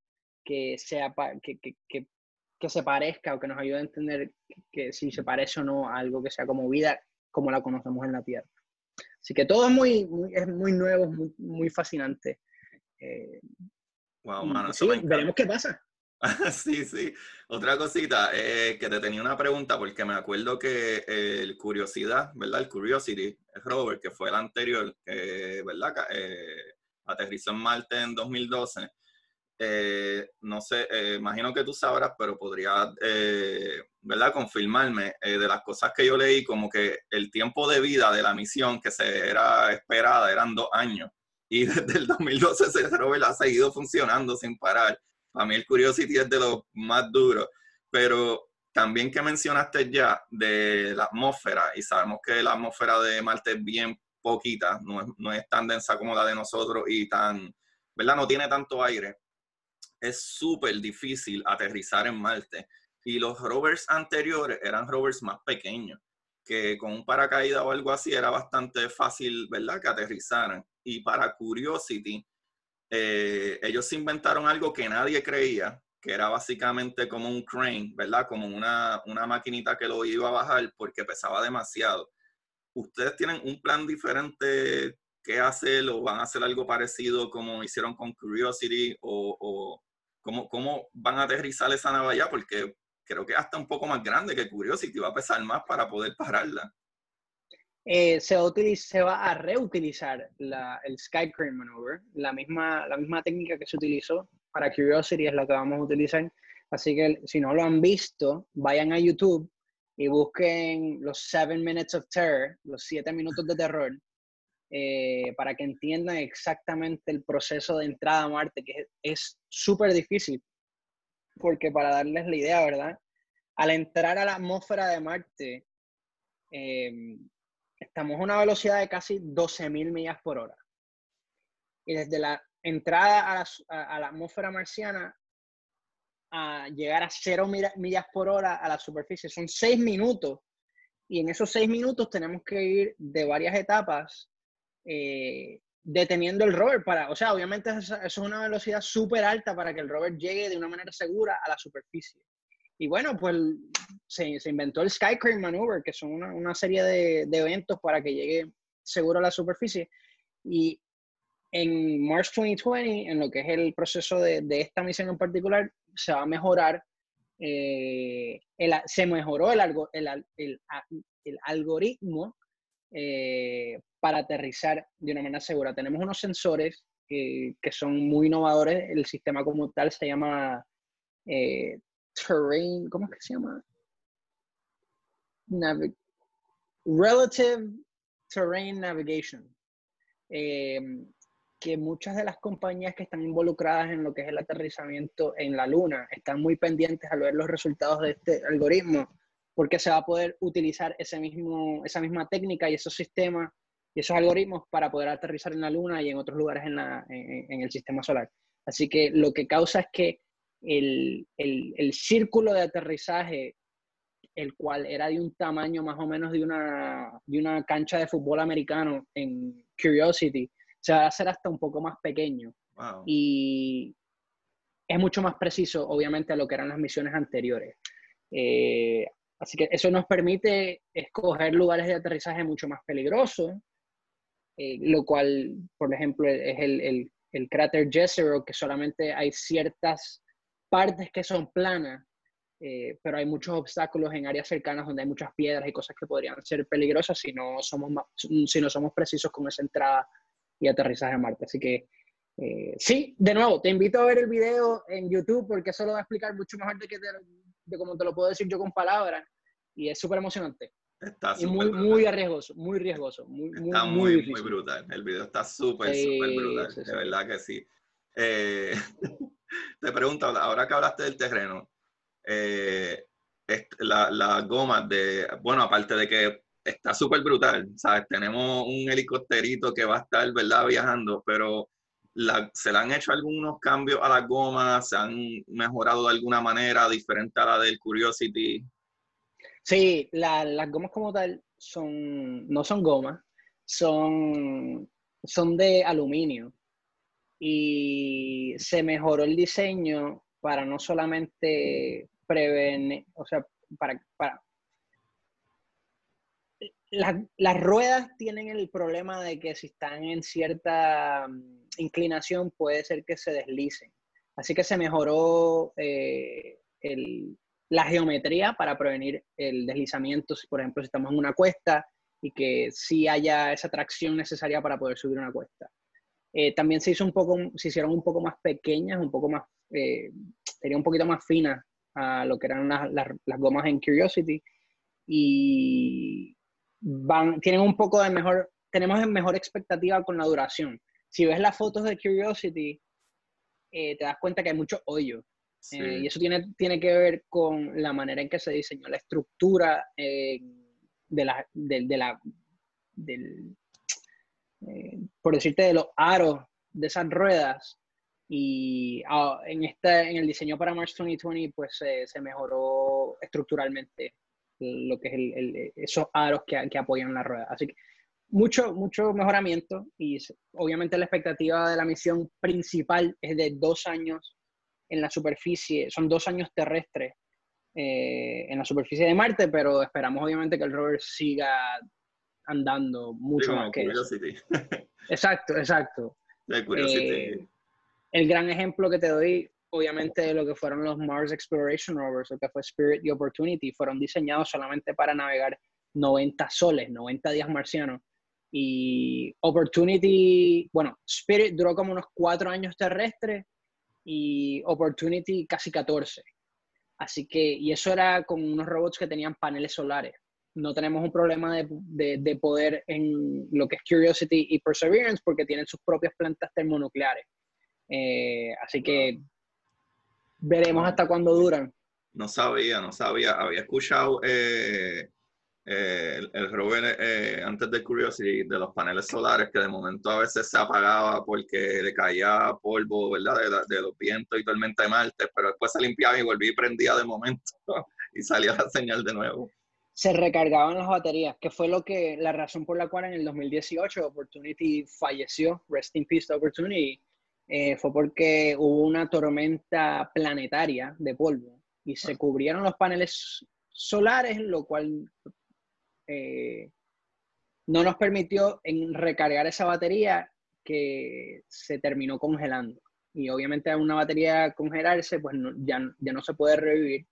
que, sea, que, que, que, se parezca o que nos ayude a entender que, si se parece o no a algo que sea como vida como la conocemos en la Tierra. Así que todo es muy, es muy nuevo, muy, muy fascinante. Eh, wow, mano, sí, veremos qué pasa. sí, sí. Otra cosita, eh, que te tenía una pregunta, porque me acuerdo que el Curiosidad, ¿verdad? El Curiosity, el rover, que fue el anterior, que, ¿verdad? Eh, aterrizó en Marte en 2012. Eh, no sé, imagino que tú sabrás, pero podría, ¿verdad? Confirmarme de las cosas que yo leí, como que el tiempo de vida de la misión que se era esperada eran dos años. Y desde el 2012 ese rover ha seguido funcionando sin parar a mí el Curiosity es de los más duros, pero también que mencionaste ya de la atmósfera, y sabemos que la atmósfera de Marte es bien poquita, no es, tan densa como la de nosotros y tan, ¿verdad? No tiene tanto aire. Es súper difícil aterrizar en Marte. Y los rovers anteriores eran rovers más pequeños, que con un paracaídas o algo así era bastante fácil, ¿verdad? Que aterrizaran. Y para Curiosity, eh, ellos inventaron algo que nadie creía, que era básicamente como un crane, ¿verdad? Como una, una maquinita que lo iba a bajar porque pesaba demasiado. ¿Ustedes tienen un plan diferente que hacer o van a hacer algo parecido como hicieron con Curiosity o, cómo, cómo, van a aterrizar esa nave? Porque creo que hasta un poco más grande que Curiosity va a pesar más para poder pararla. Eh, se, va se, va a reutilizar la, el Sky Crane Maneuver, la misma, la misma técnica que se utilizó para Curiosity es la que vamos a utilizar. Así que si no lo han visto, vayan a YouTube y busquen los 7 Minutes of Terror, los 7 minutos de terror, eh, para que entiendan exactamente el proceso de entrada a Marte, que es súper difícil, porque para darles la idea, ¿verdad? Al entrar a la atmósfera de Marte, eh, estamos a una velocidad de casi 12.000 millas por hora. Y desde la entrada a la, atmósfera marciana a llegar a 0 millas por hora a la superficie son 6 minutos. Y en esos 6 minutos tenemos que ir de varias etapas eh, deteniendo el rover para, o sea, obviamente eso es una velocidad súper alta para que el rover llegue de una manera segura a la superficie. Y bueno, pues se, inventó el Skycrane Maneuver, que son una, serie de, eventos para que llegue seguro a la superficie. Y en March 2020, en lo que es el proceso de, esta misión en particular, se va a mejorar, eh, se mejoró el, el, el, algoritmo eh, para aterrizar de una manera segura. Tenemos unos sensores que, que son muy innovadores. El sistema como tal se llama eh, terrain, ¿cómo es que se llama? Relative Terrain Navigation. Eh, que muchas de las compañías que están involucradas en lo que es el aterrizamiento en la Luna están muy pendientes al ver los resultados de este algoritmo, porque se va a poder utilizar ese mismo, esa misma técnica y esos sistemas y esos algoritmos para poder aterrizar en la Luna y en otros lugares en, la, en, el sistema solar. Así que lo que causa es que el, el, el, círculo de aterrizaje, el cual era de un tamaño más o menos de una, de una cancha de fútbol americano en Curiosity, se va a hacer hasta un poco más pequeño. Y es mucho más preciso, obviamente, a lo que eran las misiones anteriores. Eh, así que eso nos permite escoger lugares de aterrizaje mucho más peligrosos, eh, lo cual, por ejemplo, es el, el, el cráter Jezero, que solamente hay ciertas partes que son planas, eh, pero hay muchos obstáculos en áreas cercanas donde hay muchas piedras y cosas que podrían ser peligrosas si no somos, si no somos precisos con esa entrada y aterrizaje a Marte. Así que eh, sí, de nuevo, te invito a ver el video en YouTube porque eso lo va a explicar mucho mejor de, que de como te lo puedo decir yo con palabras y es súper emocionante. Está y muy, muy arriesgoso, muy riesgoso. Muy, está muy, muy, brutal. El video está súper, súper brutal. de verdad que sí. Eh, te pregunto, ahora que hablaste del terreno, eh, la, la goma de, bueno, aparte de que está súper brutal, ¿sabes? Tenemos un helicópterito que va a estar, ¿verdad? Viajando, pero se le han hecho algunos cambios a las gomas, se han mejorado de alguna manera diferente a la del Curiosity. Sí, las gomas como tal son, no son gomas, son, son de aluminio y se mejoró el diseño para no solamente prevenir, o sea, para, para las ruedas tienen el problema de que si están en cierta mm, inclinación puede ser que se deslicen. Así que se mejoró eh, la geometría para prevenir el deslizamiento, si por ejemplo si estamos en una cuesta y que sí haya esa tracción necesaria para poder subir una cuesta. Eh, también se hizo un poco, se hicieron un poco más pequeñas, un poco más, eh, un poquito más finas a lo que eran las, las gomas en Curiosity y van, tienen un poco de mejor, tenemos mejor expectativa con la duración. Si ves las fotos de Curiosity, eh, te das cuenta que hay mucho hoyo. Eh, y eso tiene, tiene que ver con la manera en que se diseñó la estructura eh, de la, de, la del, por decirte, de los aros de esas ruedas. Y ah, en, este, en el diseño para March 2020, pues se mejoró estructuralmente lo que es el, esos aros que, que, apoyan la rueda. Así que mucho, mucho mejoramiento y obviamente la expectativa de la misión principal es de dos años en la superficie, son dos años terrestres eh, en la superficie de Marte, pero esperamos obviamente que el rover siga andando mucho más que eso. Exacto, exacto. Eh, el gran ejemplo que te doy obviamente lo que fueron los Mars Exploration Rovers, lo que fue Spirit y Opportunity, fueron diseñados solamente para navegar 90 soles, 90 días marcianos. Y Opportunity, bueno, Spirit duró como unos cuatro años terrestres y Opportunity casi 14. Así que, y eso era con unos robots que tenían paneles solares. No tenemos un problema de, de poder en lo que es Curiosity y Perseverance porque tienen sus propias plantas termonucleares. Eh, así que veremos hasta cuándo duran. No sabía, no sabía. Había escuchado eh, eh, el, rover eh, antes de Curiosity de los paneles solares que de momento a veces se apagaba porque le caía polvo, ¿verdad? De, los vientos y tormenta de Marte, pero después se limpiaba y volvía y prendía de momento y salía la señal de nuevo. Se recargaban las baterías, que fue lo que la razón por la cual en el 2018 Opportunity falleció, Rest in Peace Opportunity, eh, fue porque hubo una tormenta planetaria de polvo y se ah. cubrieron los paneles solares, lo cual eh, no nos permitió en recargar esa batería que se terminó congelando. Y obviamente a una batería congelarse, pues ya, ya no se puede revivir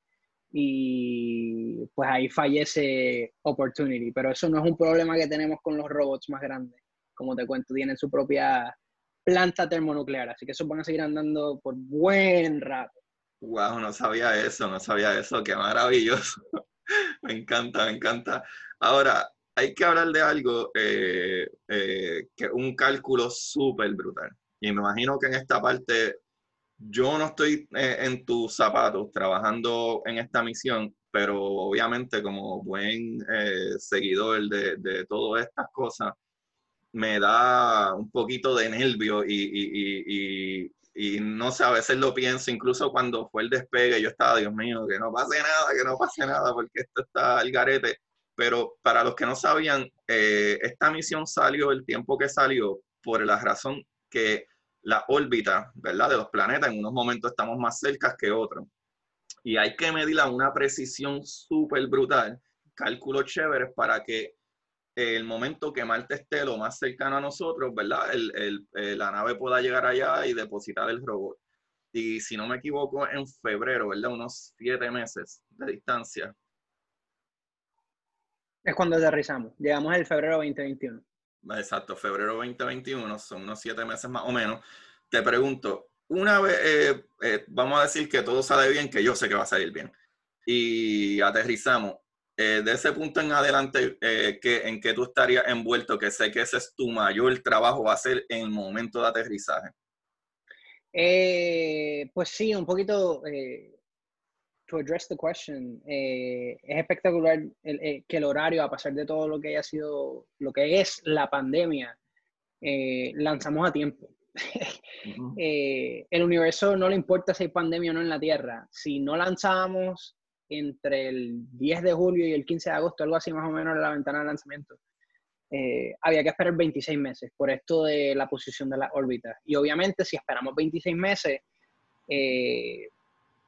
y pues ahí fallece Opportunity. Pero eso no es un problema que tenemos con los robots más grandes. Como te cuento, tienen su propia planta termonuclear, así que esos van a seguir andando por buen rato. Wow, no sabía eso, no sabía eso, qué maravilloso. Me encanta, me encanta. Ahora, hay que hablar de algo, eh, eh, que un cálculo súper brutal. Y me imagino que en esta parte, yo no estoy eh, en tus zapatos trabajando en esta misión, pero obviamente como buen seguidor de, de todas estas cosas, me da un poquito de nervio y, y no sé, a veces lo pienso, incluso cuando fue el despegue, yo estaba, Dios mío, que no pase nada, que no pase nada, porque esto está al garete. Pero para los que no sabían, eh, esta misión salió el tiempo que salió por la razón que la órbita, ¿verdad? De los planetas en unos momentos estamos más cerca que otros. Y hay que medirla a una precisión súper brutal, cálculos chéveres para que el momento que Marte esté lo más cercano a nosotros, ¿verdad? El, eh, la nave pueda llegar allá y depositar el robot. Y si no me equivoco, en febrero, ¿verdad? Unos siete meses de distancia. Es cuando aterrizamos. Llegamos el febrero 2021. Exacto, febrero 2021, son unos siete meses más o menos. Te pregunto, una vez, eh, eh, vamos a decir que todo sale bien, que yo sé que va a salir bien, y aterrizamos, eh, de ese punto en adelante, eh, ¿en qué tú estarías envuelto? Que sé que ese es tu mayor trabajo, va a ser en el momento de aterrizaje. Eh, pues sí, un poquito, to address the question, es espectacular que el horario, a pesar de todo lo que haya sido, lo que es la pandemia, lanzamos a tiempo. el universo no le importa si hay pandemia o no en la Tierra. Si no lanzamos entre el 10 de julio y el 15 de agosto, algo así más o menos en la ventana de lanzamiento, eh, había que esperar 26 meses por esto de la posición de las órbitas. Y obviamente si esperamos 26 meses, eh,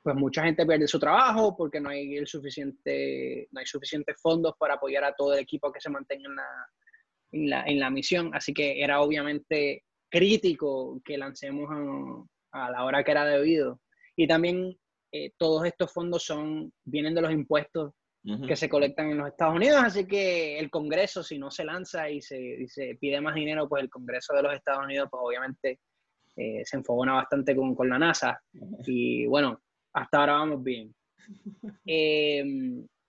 pues mucha gente pierde su trabajo porque no hay, el suficiente, no hay suficientes fondos para apoyar a todo el equipo que se mantenga en la, en la, en la misión. Así que era obviamente crítico que lancemos a, a la hora que era debido. Y también eh, todos estos fondos son, vienen de los impuestos que se colectan en los Estados Unidos, así que el Congreso, si no se lanza y se, pide más dinero, pues el Congreso de los Estados Unidos, pues obviamente eh, se enfogona bastante con, con, la NASA. Y bueno, hasta ahora vamos bien. Eh,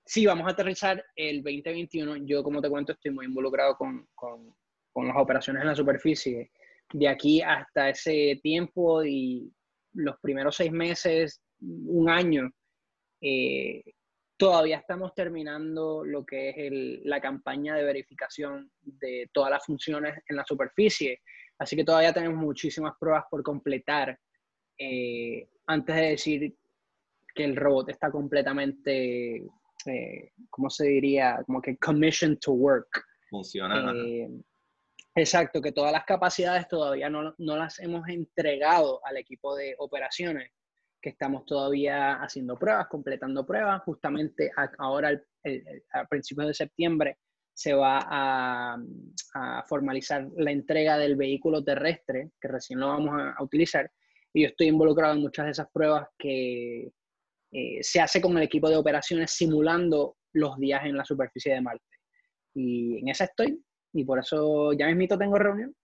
sí, vamos a aterrizar el 2021. Yo, como te cuento, estoy muy involucrado con, con, con las operaciones en la superficie. De aquí hasta ese tiempo y los primeros seis meses un año, eh, todavía estamos terminando lo que es la campaña de verificación de todas las funciones en la superficie. Así que todavía tenemos muchísimas pruebas por completar eh, antes de decir que el robot está completamente, eh, ¿cómo se diría? Como que commissioned to work. Funciona. exacto, que todas las capacidades todavía no, no las hemos entregado al equipo de operaciones que estamos todavía haciendo pruebas, completando pruebas. Justamente ahora, a principios de septiembre, se va a, formalizar la entrega del vehículo terrestre, que recién lo vamos a, utilizar. Y yo estoy involucrado en muchas de esas pruebas que eh, se hace con el equipo de operaciones simulando los días en la superficie de Marte. Y en esa estoy, y por eso ya mismito tengo reunión.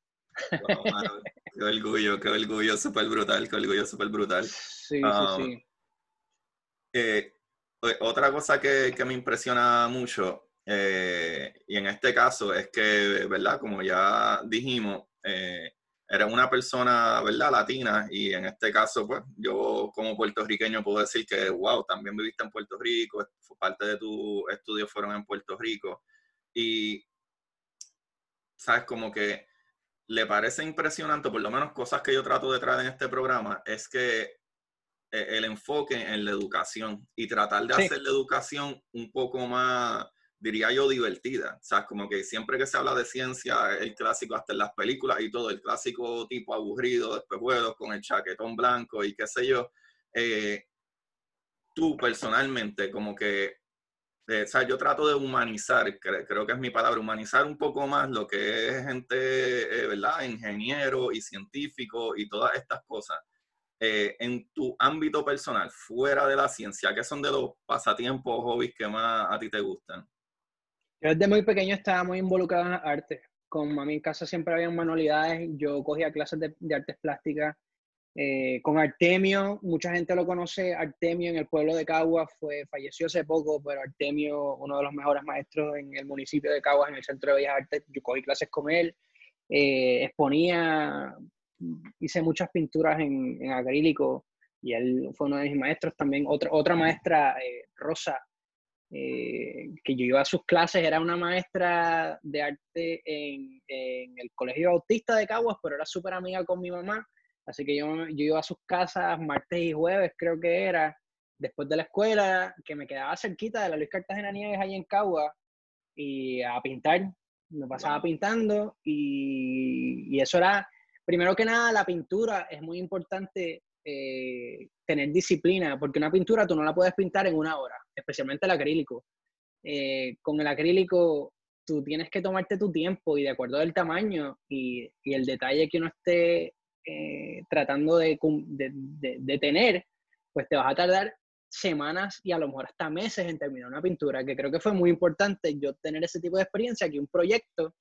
Qué orgullo, qué orgullo súper brutal, qué orgullo súper brutal. Sí, sí, um, sí. Eh, otra cosa que, que, me impresiona mucho, eh, y en este caso es que, ¿verdad? Como ya dijimos, eh, eres una persona, ¿verdad? Latina, y en este caso, pues, yo como puertorriqueño puedo decir que, wow, también viviste en Puerto Rico, parte de tus estudios fueron en Puerto Rico, y, ¿sabes? Como que le parece impresionante, por lo menos cosas que yo trato de traer en este programa, es que eh, el enfoque en la educación y tratar de hacer la educación un poco más, diría yo, divertida. O sea, como que siempre que se habla de ciencia, el clásico hasta en las películas y todo, el clásico tipo aburrido, después espejuelos con el chaquetón blanco y qué sé yo. Eh, tú personalmente, como que o sea, yo trato de humanizar, creo que es mi palabra, humanizar un poco más lo que es gente, eh, ¿verdad? Ingeniero y científico y todas estas cosas. Eh, en tu ámbito personal, fuera de la ciencia, ¿qué son de los pasatiempos o hobbies que más a ti te gustan? Yo desde muy pequeño estaba muy involucrado en las artes. Como a mi casa siempre había manualidades, yo cogía clases de, de artes plásticas Eh, con Artemio, mucha gente lo conoce, Artemio en el pueblo de Caguas fue, falleció hace poco, pero Artemio, uno de los mejores maestros en el municipio de Caguas, en el Centro de Bellas Artes, yo cogí clases con él, eh, exponía, hice muchas pinturas en, acrílico y él fue uno de mis maestros también. Otra, otra maestra, eh, Rosa, que yo iba a sus clases, era una maestra de arte en, en el Colegio Autista de Caguas, pero era súper amiga con mi mamá Así que yo, yo iba a sus casas martes y jueves, creo que era, después de la escuela, que me quedaba cerquita de la Luis Cartagena Nieves ahí en Cagua, y a pintar. Me pasaba pintando y, y, eso era, primero que nada, la pintura es muy importante eh, tener disciplina, porque una pintura tú no la puedes pintar en una hora, especialmente el acrílico. Eh, con el acrílico tú tienes que tomarte tu tiempo y de acuerdo al tamaño y, y el detalle que uno esté eh, tratando de, de, tener, pues te vas a tardar semanas y a lo mejor hasta meses en terminar una pintura, que creo que fue muy importante yo tener ese tipo de experiencia, que un proyecto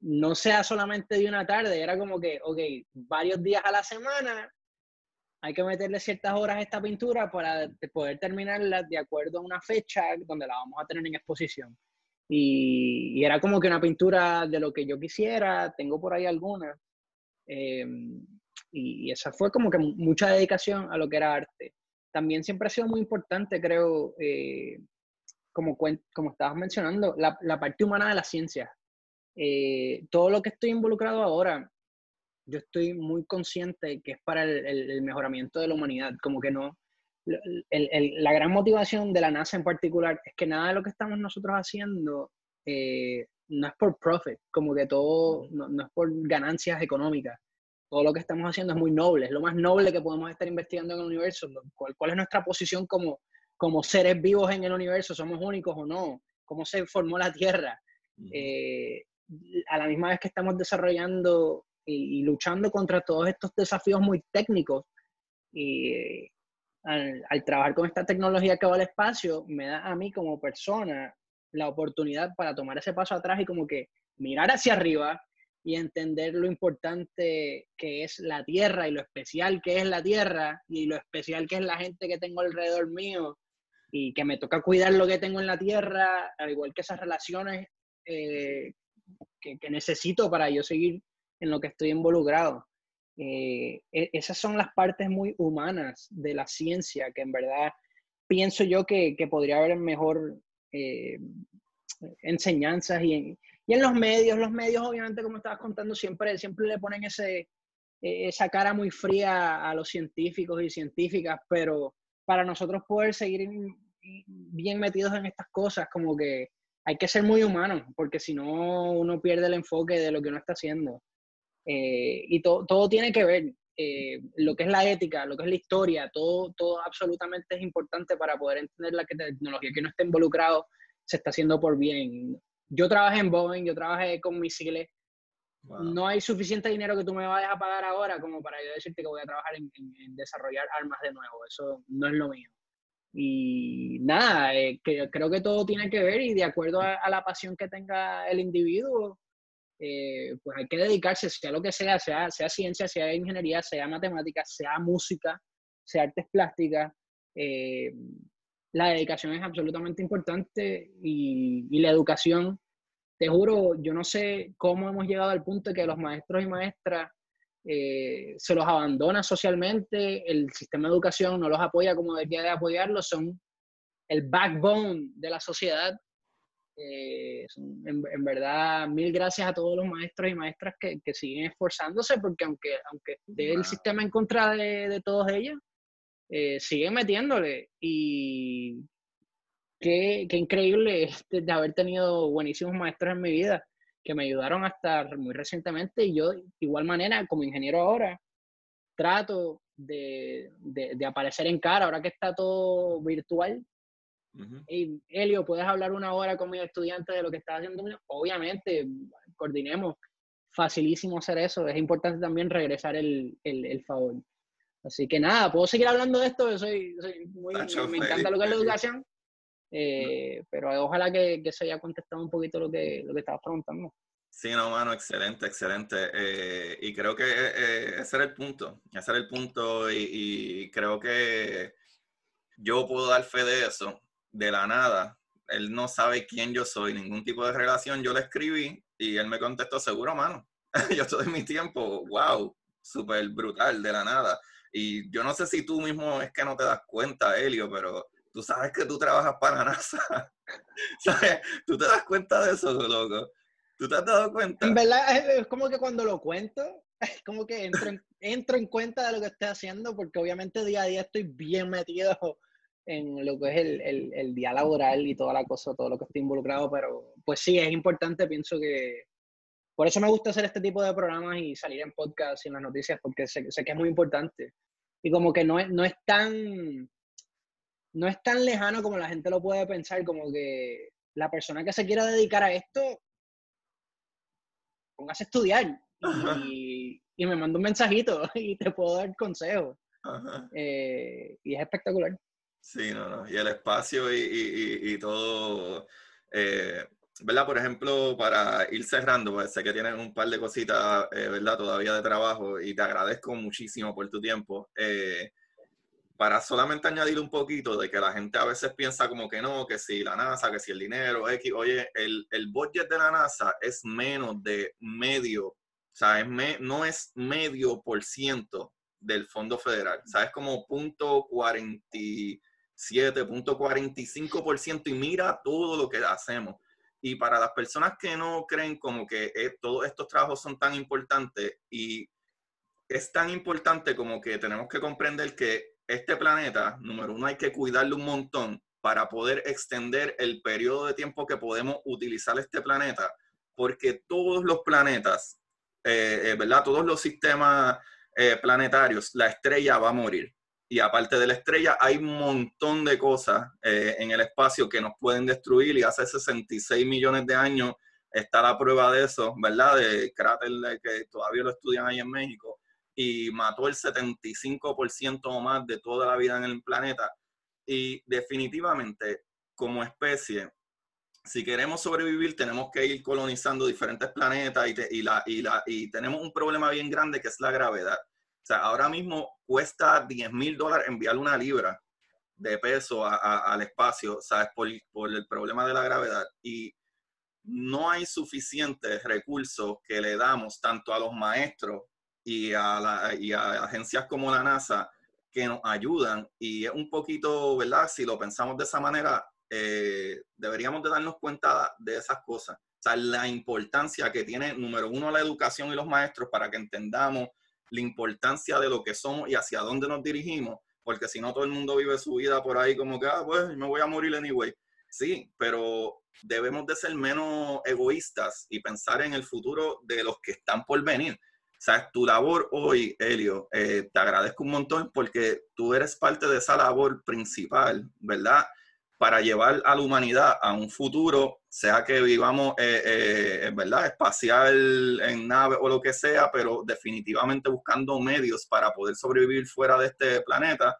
no sea solamente de una tarde, era como que, ok, varios días a la semana, hay que meterle ciertas horas a esta pintura para poder terminarla de acuerdo a una fecha donde la vamos a tener en exposición. Y, y, era como que una pintura de lo que yo quisiera, tengo por ahí algunas, Em, y, esa fue como que mucha dedicación a lo que era arte. También siempre ha sido muy importante, creo, eh, como, como estabas mencionando, la, la, parte humana de la ciencia. Eh, todo lo que estoy involucrado ahora, yo estoy muy consciente que es para el, el, mejoramiento de la humanidad, como que no, el, la gran motivación de la NASA en particular es que nada de lo que estamos nosotros haciendo eh, no es por profit, como que todo, no, es por ganancias económicas. Todo lo que estamos haciendo es muy noble, es lo más noble que podemos estar investigando en el universo. ¿Cuál, cuál es nuestra posición como, como seres vivos en el universo? ¿Somos únicos o no? ¿Cómo se formó la Tierra? Eh, a la misma vez que estamos desarrollando y, luchando contra todos estos desafíos muy técnicos, y al, al, trabajar con esta tecnología que va al espacio, me da a mí como persona la oportunidad para tomar ese paso atrás y como que mirar hacia arriba y entender lo importante que es la tierra y lo especial que es la tierra y lo especial que es la gente que tengo alrededor mío y que me toca cuidar lo que tengo en la tierra, al igual que esas relaciones eh, que, necesito para yo seguir en lo que estoy involucrado. Eh, e, esas son las partes muy humanas de la ciencia que en verdad pienso yo que, que podría haber mejor eh, enseñanzas y en, y en los medios, los medios obviamente como estabas contando siempre, siempre le ponen ese, e, esa cara muy fría a los científicos y científicas, pero para nosotros poder seguir bien metidos en estas cosas, como que hay que ser muy humanos, porque si no uno pierde el enfoque de lo que uno está haciendo. Eh, y todo tiene que ver, eh, lo que es la ética, lo que es la historia, todo, todo absolutamente es importante para poder entender la tecnología que no esté involucrado se está haciendo por bien. Yo trabajé en Boeing, yo trabajé con misiles. No hay suficiente dinero que tú me vayas a pagar ahora como para yo decirte que voy a trabajar en, desarrollar armas de nuevo. Eso no es lo mío. Y nada, eh, que, creo que todo tiene que ver y de acuerdo a la pasión que tenga el individuo, eh, pues hay que dedicarse, sea lo que sea, sea, sea ciencia, sea ingeniería, sea matemáticas, sea música, sea artes plásticas. Eh, la dedicación es absolutamente importante y, la educación, te juro, yo no sé cómo hemos llegado al punto de que los maestros y maestras eh, se los abandona socialmente, el sistema de educación no los apoya como debería de apoyarlos, son el backbone de la sociedad eh, en, verdad, mil gracias a todos los maestros y maestras que, que siguen esforzándose, porque aunque, aunque esté el sistema en contra de, de todos ellos, eh, siguen metiéndole. Y qué, qué increíble de haber tenido buenísimos maestros en mi vida que me ayudaron hasta muy recientemente. Y yo, de igual manera, como ingeniero ahora, trato de, de, de aparecer en cara, ahora que está todo virtual, y Helio, ¿puedes hablar una hora con mi estudiante de lo que está haciendo? Obviamente, coordinemos. Facilísimo hacer eso. Es importante también regresar el, el, el favor. Así que nada, puedo seguir hablando de esto. Soy, soy muy, me encanta lo que es la educación. Eh, pero ojalá que, que, se haya contestado un poquito lo que, lo que estabas preguntando. Sí, no, mano, excelente, excelente. Eh, y creo que eh, ese era el punto, ese era el punto y, creo que yo puedo dar fe de eso, de la nada. Él no sabe quién yo soy, ningún tipo de relación. Yo le escribí y él me contestó, seguro, mano. yo estoy en mi tiempo, wow, súper brutal, de la nada. Y yo no sé si tú mismo es que no te das cuenta, Helio, pero tú sabes que tú trabajas para NASA. ¿Sabes? Tú te das cuenta de eso, loco. ¿Tú te has dado cuenta? En verdad, es como que cuando lo cuento, es como que entro en, entro en cuenta de lo que estoy haciendo, porque obviamente día a día estoy bien metido en lo que es el, el, el, día laboral y toda la cosa, todo lo que estoy involucrado, pero pues sí, es importante, pienso que... Por eso me gusta hacer este tipo de programas y salir en podcast y en las noticias, porque sé, sé que es muy importante. Y como que no es, no es tan... No es tan lejano como la gente lo puede pensar, como que la persona que se quiera dedicar a esto póngase a estudiar y, me manda un mensajito y te puedo dar consejos. Eh, y es espectacular. Sí, no, no. Y el espacio y, todo. Eh, ¿Verdad? Por ejemplo, para ir cerrando, pues sé que tienes un par de cositas, eh, ¿verdad? Todavía de trabajo y te agradezco muchísimo por tu tiempo para solamente añadir un poquito de que la gente a veces piensa como que no, que si la NASA, que si el dinero, X, oye, el, el budget de la NASA es menos de medio, o sea, es no es medio por ciento del fondo federal, o sea, es como punto 47, punto 45 por ciento y mira todo lo que hacemos. Y para las personas que no creen como que eh, todos estos trabajos son tan importantes y es tan importante como que tenemos que comprender que este planeta, número uno, hay que cuidarlo un montón para poder extender el periodo de tiempo que podemos utilizar este planeta, porque todos los planetas, eh, eh, ¿verdad? Todos los sistemas eh, planetarios, la estrella va a morir. Y aparte de la estrella, hay un montón de cosas en el espacio que nos pueden destruir y hace 66 millones de años está la prueba de eso, ¿verdad? De cráter que todavía lo estudian ahí en México y mató el 75% o más de toda la vida en el planeta. Y definitivamente, como especie, si queremos sobrevivir, tenemos que ir colonizando diferentes planetas y, la, y, la, y tenemos un problema bien grande que es la gravedad. O sea, ahora mismo cuesta 10 mil dólares enviar una libra de peso al espacio, ¿sabes? Por, por el problema de la gravedad. Y no hay suficientes recursos que le damos tanto a los maestros y a, la, y a agencias como la NASA que nos ayudan y es un poquito, ¿verdad? Si lo pensamos de esa manera, eh, deberíamos de darnos cuenta de esas cosas. O sea, la importancia que tiene, número uno, la educación y los maestros para que entendamos la importancia de lo que somos y hacia dónde nos dirigimos, porque si no todo el mundo vive su vida por ahí como que, ah, pues me voy a morir anyway. Sí, pero debemos de ser menos egoístas y pensar en el futuro de los que están por venir. ¿Sabes? Tu labor hoy, Helio, eh, te agradezco un montón porque tú eres parte de esa labor principal, ¿verdad? Para llevar a la humanidad a un futuro, sea que vivamos, eh, eh, ¿verdad? Espacial, en nave o lo que sea, pero definitivamente buscando medios para poder sobrevivir fuera de este planeta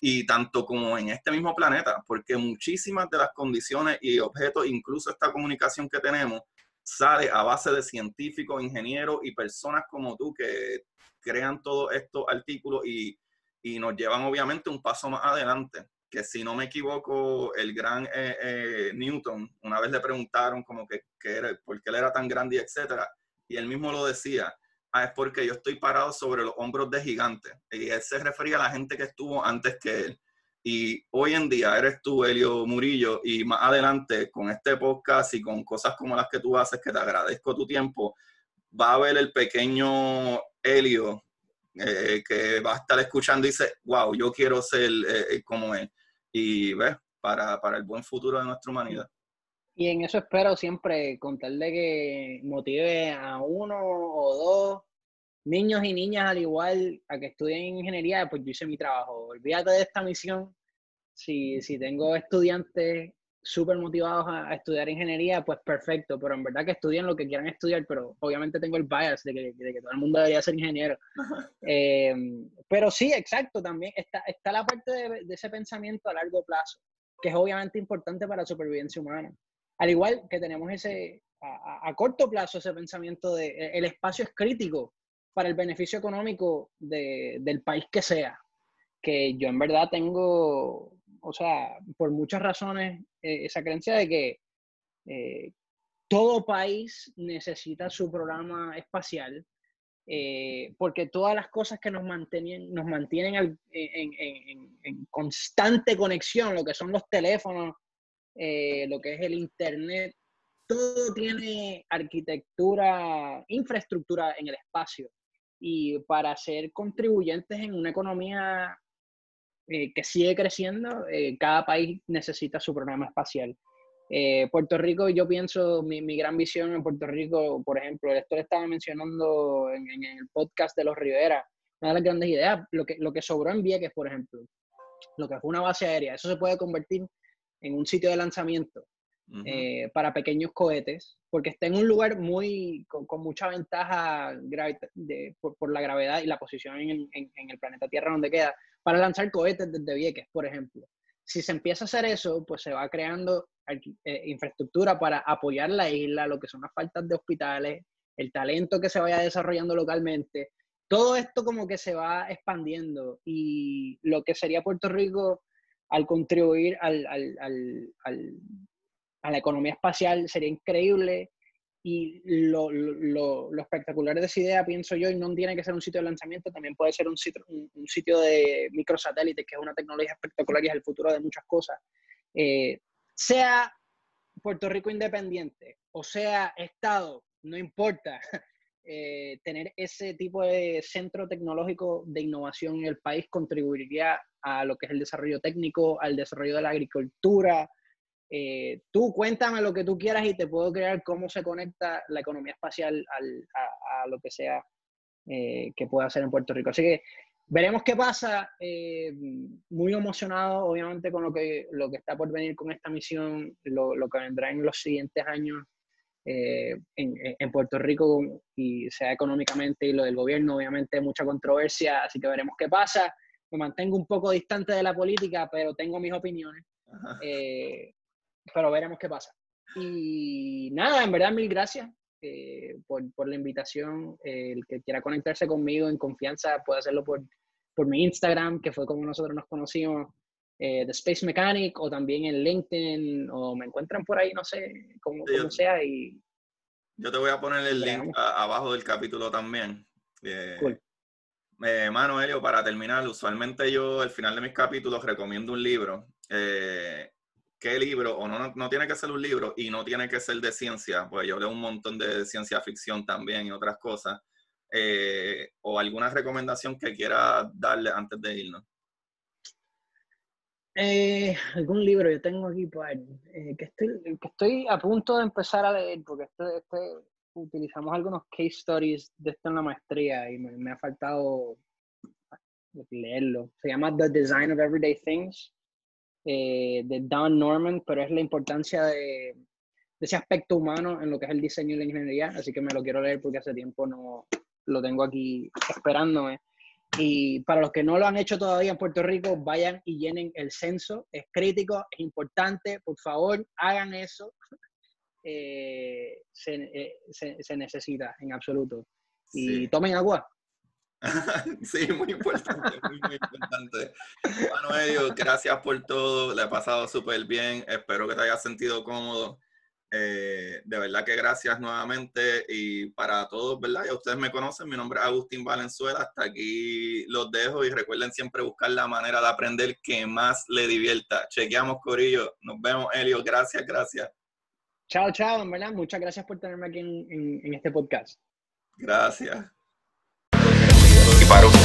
y tanto como en este mismo planeta, porque muchísimas de las condiciones y objetos, incluso esta comunicación que tenemos, sale a base de científicos, ingenieros y personas como tú que crean todos estos artículos y, y, nos llevan obviamente un paso más adelante. Que si no me equivoco, el gran eh, eh, Newton, una vez le preguntaron como que, que, era, por qué él era tan grande y etcétera, y él mismo lo decía, ah, es porque yo estoy parado sobre los hombros de gigantes. Y él se refería a la gente que estuvo antes que él. Y hoy en día eres tú, Helio Murillo, y más adelante con este podcast y con cosas como las que tú haces, que te agradezco tu tiempo, va a ver el pequeño Helio eh, que va a estar escuchando y dice, wow, yo quiero ser eh, eh, como él. Y ves, para, para el buen futuro de nuestra humanidad. Y en eso espero siempre contarle que motive a uno o dos niños y niñas al igual a que estudien ingeniería, pues yo hice mi trabajo. Olvídate de esta misión si, si tengo estudiantes súper motivados a, estudiar ingeniería, pues perfecto, pero en verdad que estudien lo que quieran estudiar, pero obviamente tengo el bias de que, de que todo el mundo debería ser ingeniero. Eh, pero sí, exacto, también está, está la parte de, de, ese pensamiento a largo plazo, que es obviamente importante para la supervivencia humana. Al igual que tenemos ese, a, corto plazo ese pensamiento de e, el espacio es crítico para el beneficio económico del país que sea. Que yo en verdad tengo, o sea, por muchas razones, eh, esa creencia de que eh, todo país necesita su programa espacial, eh, porque todas las cosas que nos mantienen, nos mantienen en, constante conexión, lo que son los teléfonos, lo que es el Internet, todo tiene arquitectura, infraestructura en el espacio. Y para ser contribuyentes en una economía eh, que sigue creciendo, eh, cada país necesita su programa espacial. Eh, Puerto Rico, yo pienso, mi, mi, gran visión en Puerto Rico, por ejemplo, esto le estaba mencionando en, en, el podcast de los Rivera, una de las grandes ideas, lo que, lo que sobró en Vieques, por ejemplo, lo que fue una base aérea, eso se puede convertir en un sitio de lanzamiento para pequeños cohetes, porque está en un lugar muy con, mucha ventaja de, por, la gravedad y la posición en, en, el planeta Tierra donde queda, para lanzar cohetes desde Vieques, por ejemplo. Si se empieza a hacer eso, pues se va creando eh, infraestructura para apoyar la isla, lo que son las faltas de hospitales, el talento que se vaya desarrollando localmente. Todo esto como que se va expandiendo y lo que sería Puerto Rico al contribuir al, a la economía espacial sería increíble. Y lo, lo, lo, espectacular de esa idea, pienso yo, y no tiene que ser un sitio de lanzamiento, también puede ser un sitio, un, sitio de microsatélites, que es una tecnología espectacular y es el futuro de muchas cosas. Eh, sea Puerto Rico independiente o sea Estado, no importa, eh, tener ese tipo de centro tecnológico de innovación en el país contribuiría a lo que es el desarrollo técnico, al desarrollo de la agricultura, eh, tú cuéntame lo que tú quieras y te puedo crear cómo se conecta la economía espacial a, lo que sea eh, que pueda hacer en Puerto Rico. Así que veremos qué pasa. Eh, muy emocionado, obviamente, con lo que, lo que está por venir con esta misión, lo, que vendrá en los siguientes años en, en, Puerto Rico, y sea económicamente y lo del gobierno, obviamente, mucha controversia. Así que veremos qué pasa. Me mantengo un poco distante de la política, pero tengo mis opiniones pero veremos qué pasa. Y nada, en verdad, mil gracias eh, por, por, la invitación. el que quiera conectarse conmigo en confianza puede hacerlo por, por mi Instagram, que fue como nosotros nos conocimos, eh, The Space Mechanic, o también en LinkedIn, o me encuentran por ahí, no sé, como, sea. Y, yo te voy a poner el link abajo del capítulo también. Eh, cool. Eh, mano, Helio, para terminar, usualmente yo al final de mis capítulos recomiendo un libro. Eh, qué libro, o no, no tiene que ser un libro y no tiene que ser de ciencia, pues yo leo un montón de ciencia ficción también y otras cosas, eh, o alguna recomendación que quiera darle antes de irnos. Eh, algún libro, yo tengo aquí pues, que, estoy, que estoy a punto de empezar a leer, porque este, este, utilizamos algunos case stories de esto en la maestría y me, me ha faltado leerlo. Se llama The Design of Everyday Things eh, de Don Norman, pero es la importancia de, ese aspecto humano en lo que es el diseño y la ingeniería, así que me lo quiero leer porque hace tiempo no lo tengo aquí esperándome. Y para los que no lo han hecho todavía en Puerto Rico, vayan y llenen el censo. Es crítico, es importante. Por favor, hagan eso. Eh, eh, se, necesita en absoluto. Y tomen agua. sí, muy importante, muy, muy importante. Bueno, gracias por todo, le he pasado súper bien, espero que te hayas sentido cómodo. Eh, de verdad que gracias nuevamente y para todos, ¿verdad? Ya ustedes me conocen, mi nombre es Agustín Valenzuela, hasta aquí los dejo y recuerden siempre buscar la manera de aprender que más le divierta. Chequeamos, Corillo, nos vemos, Elio, gracias, gracias. Chao, chao, ¿verdad? Muchas gracias por tenerme aquí en este podcast. Gracias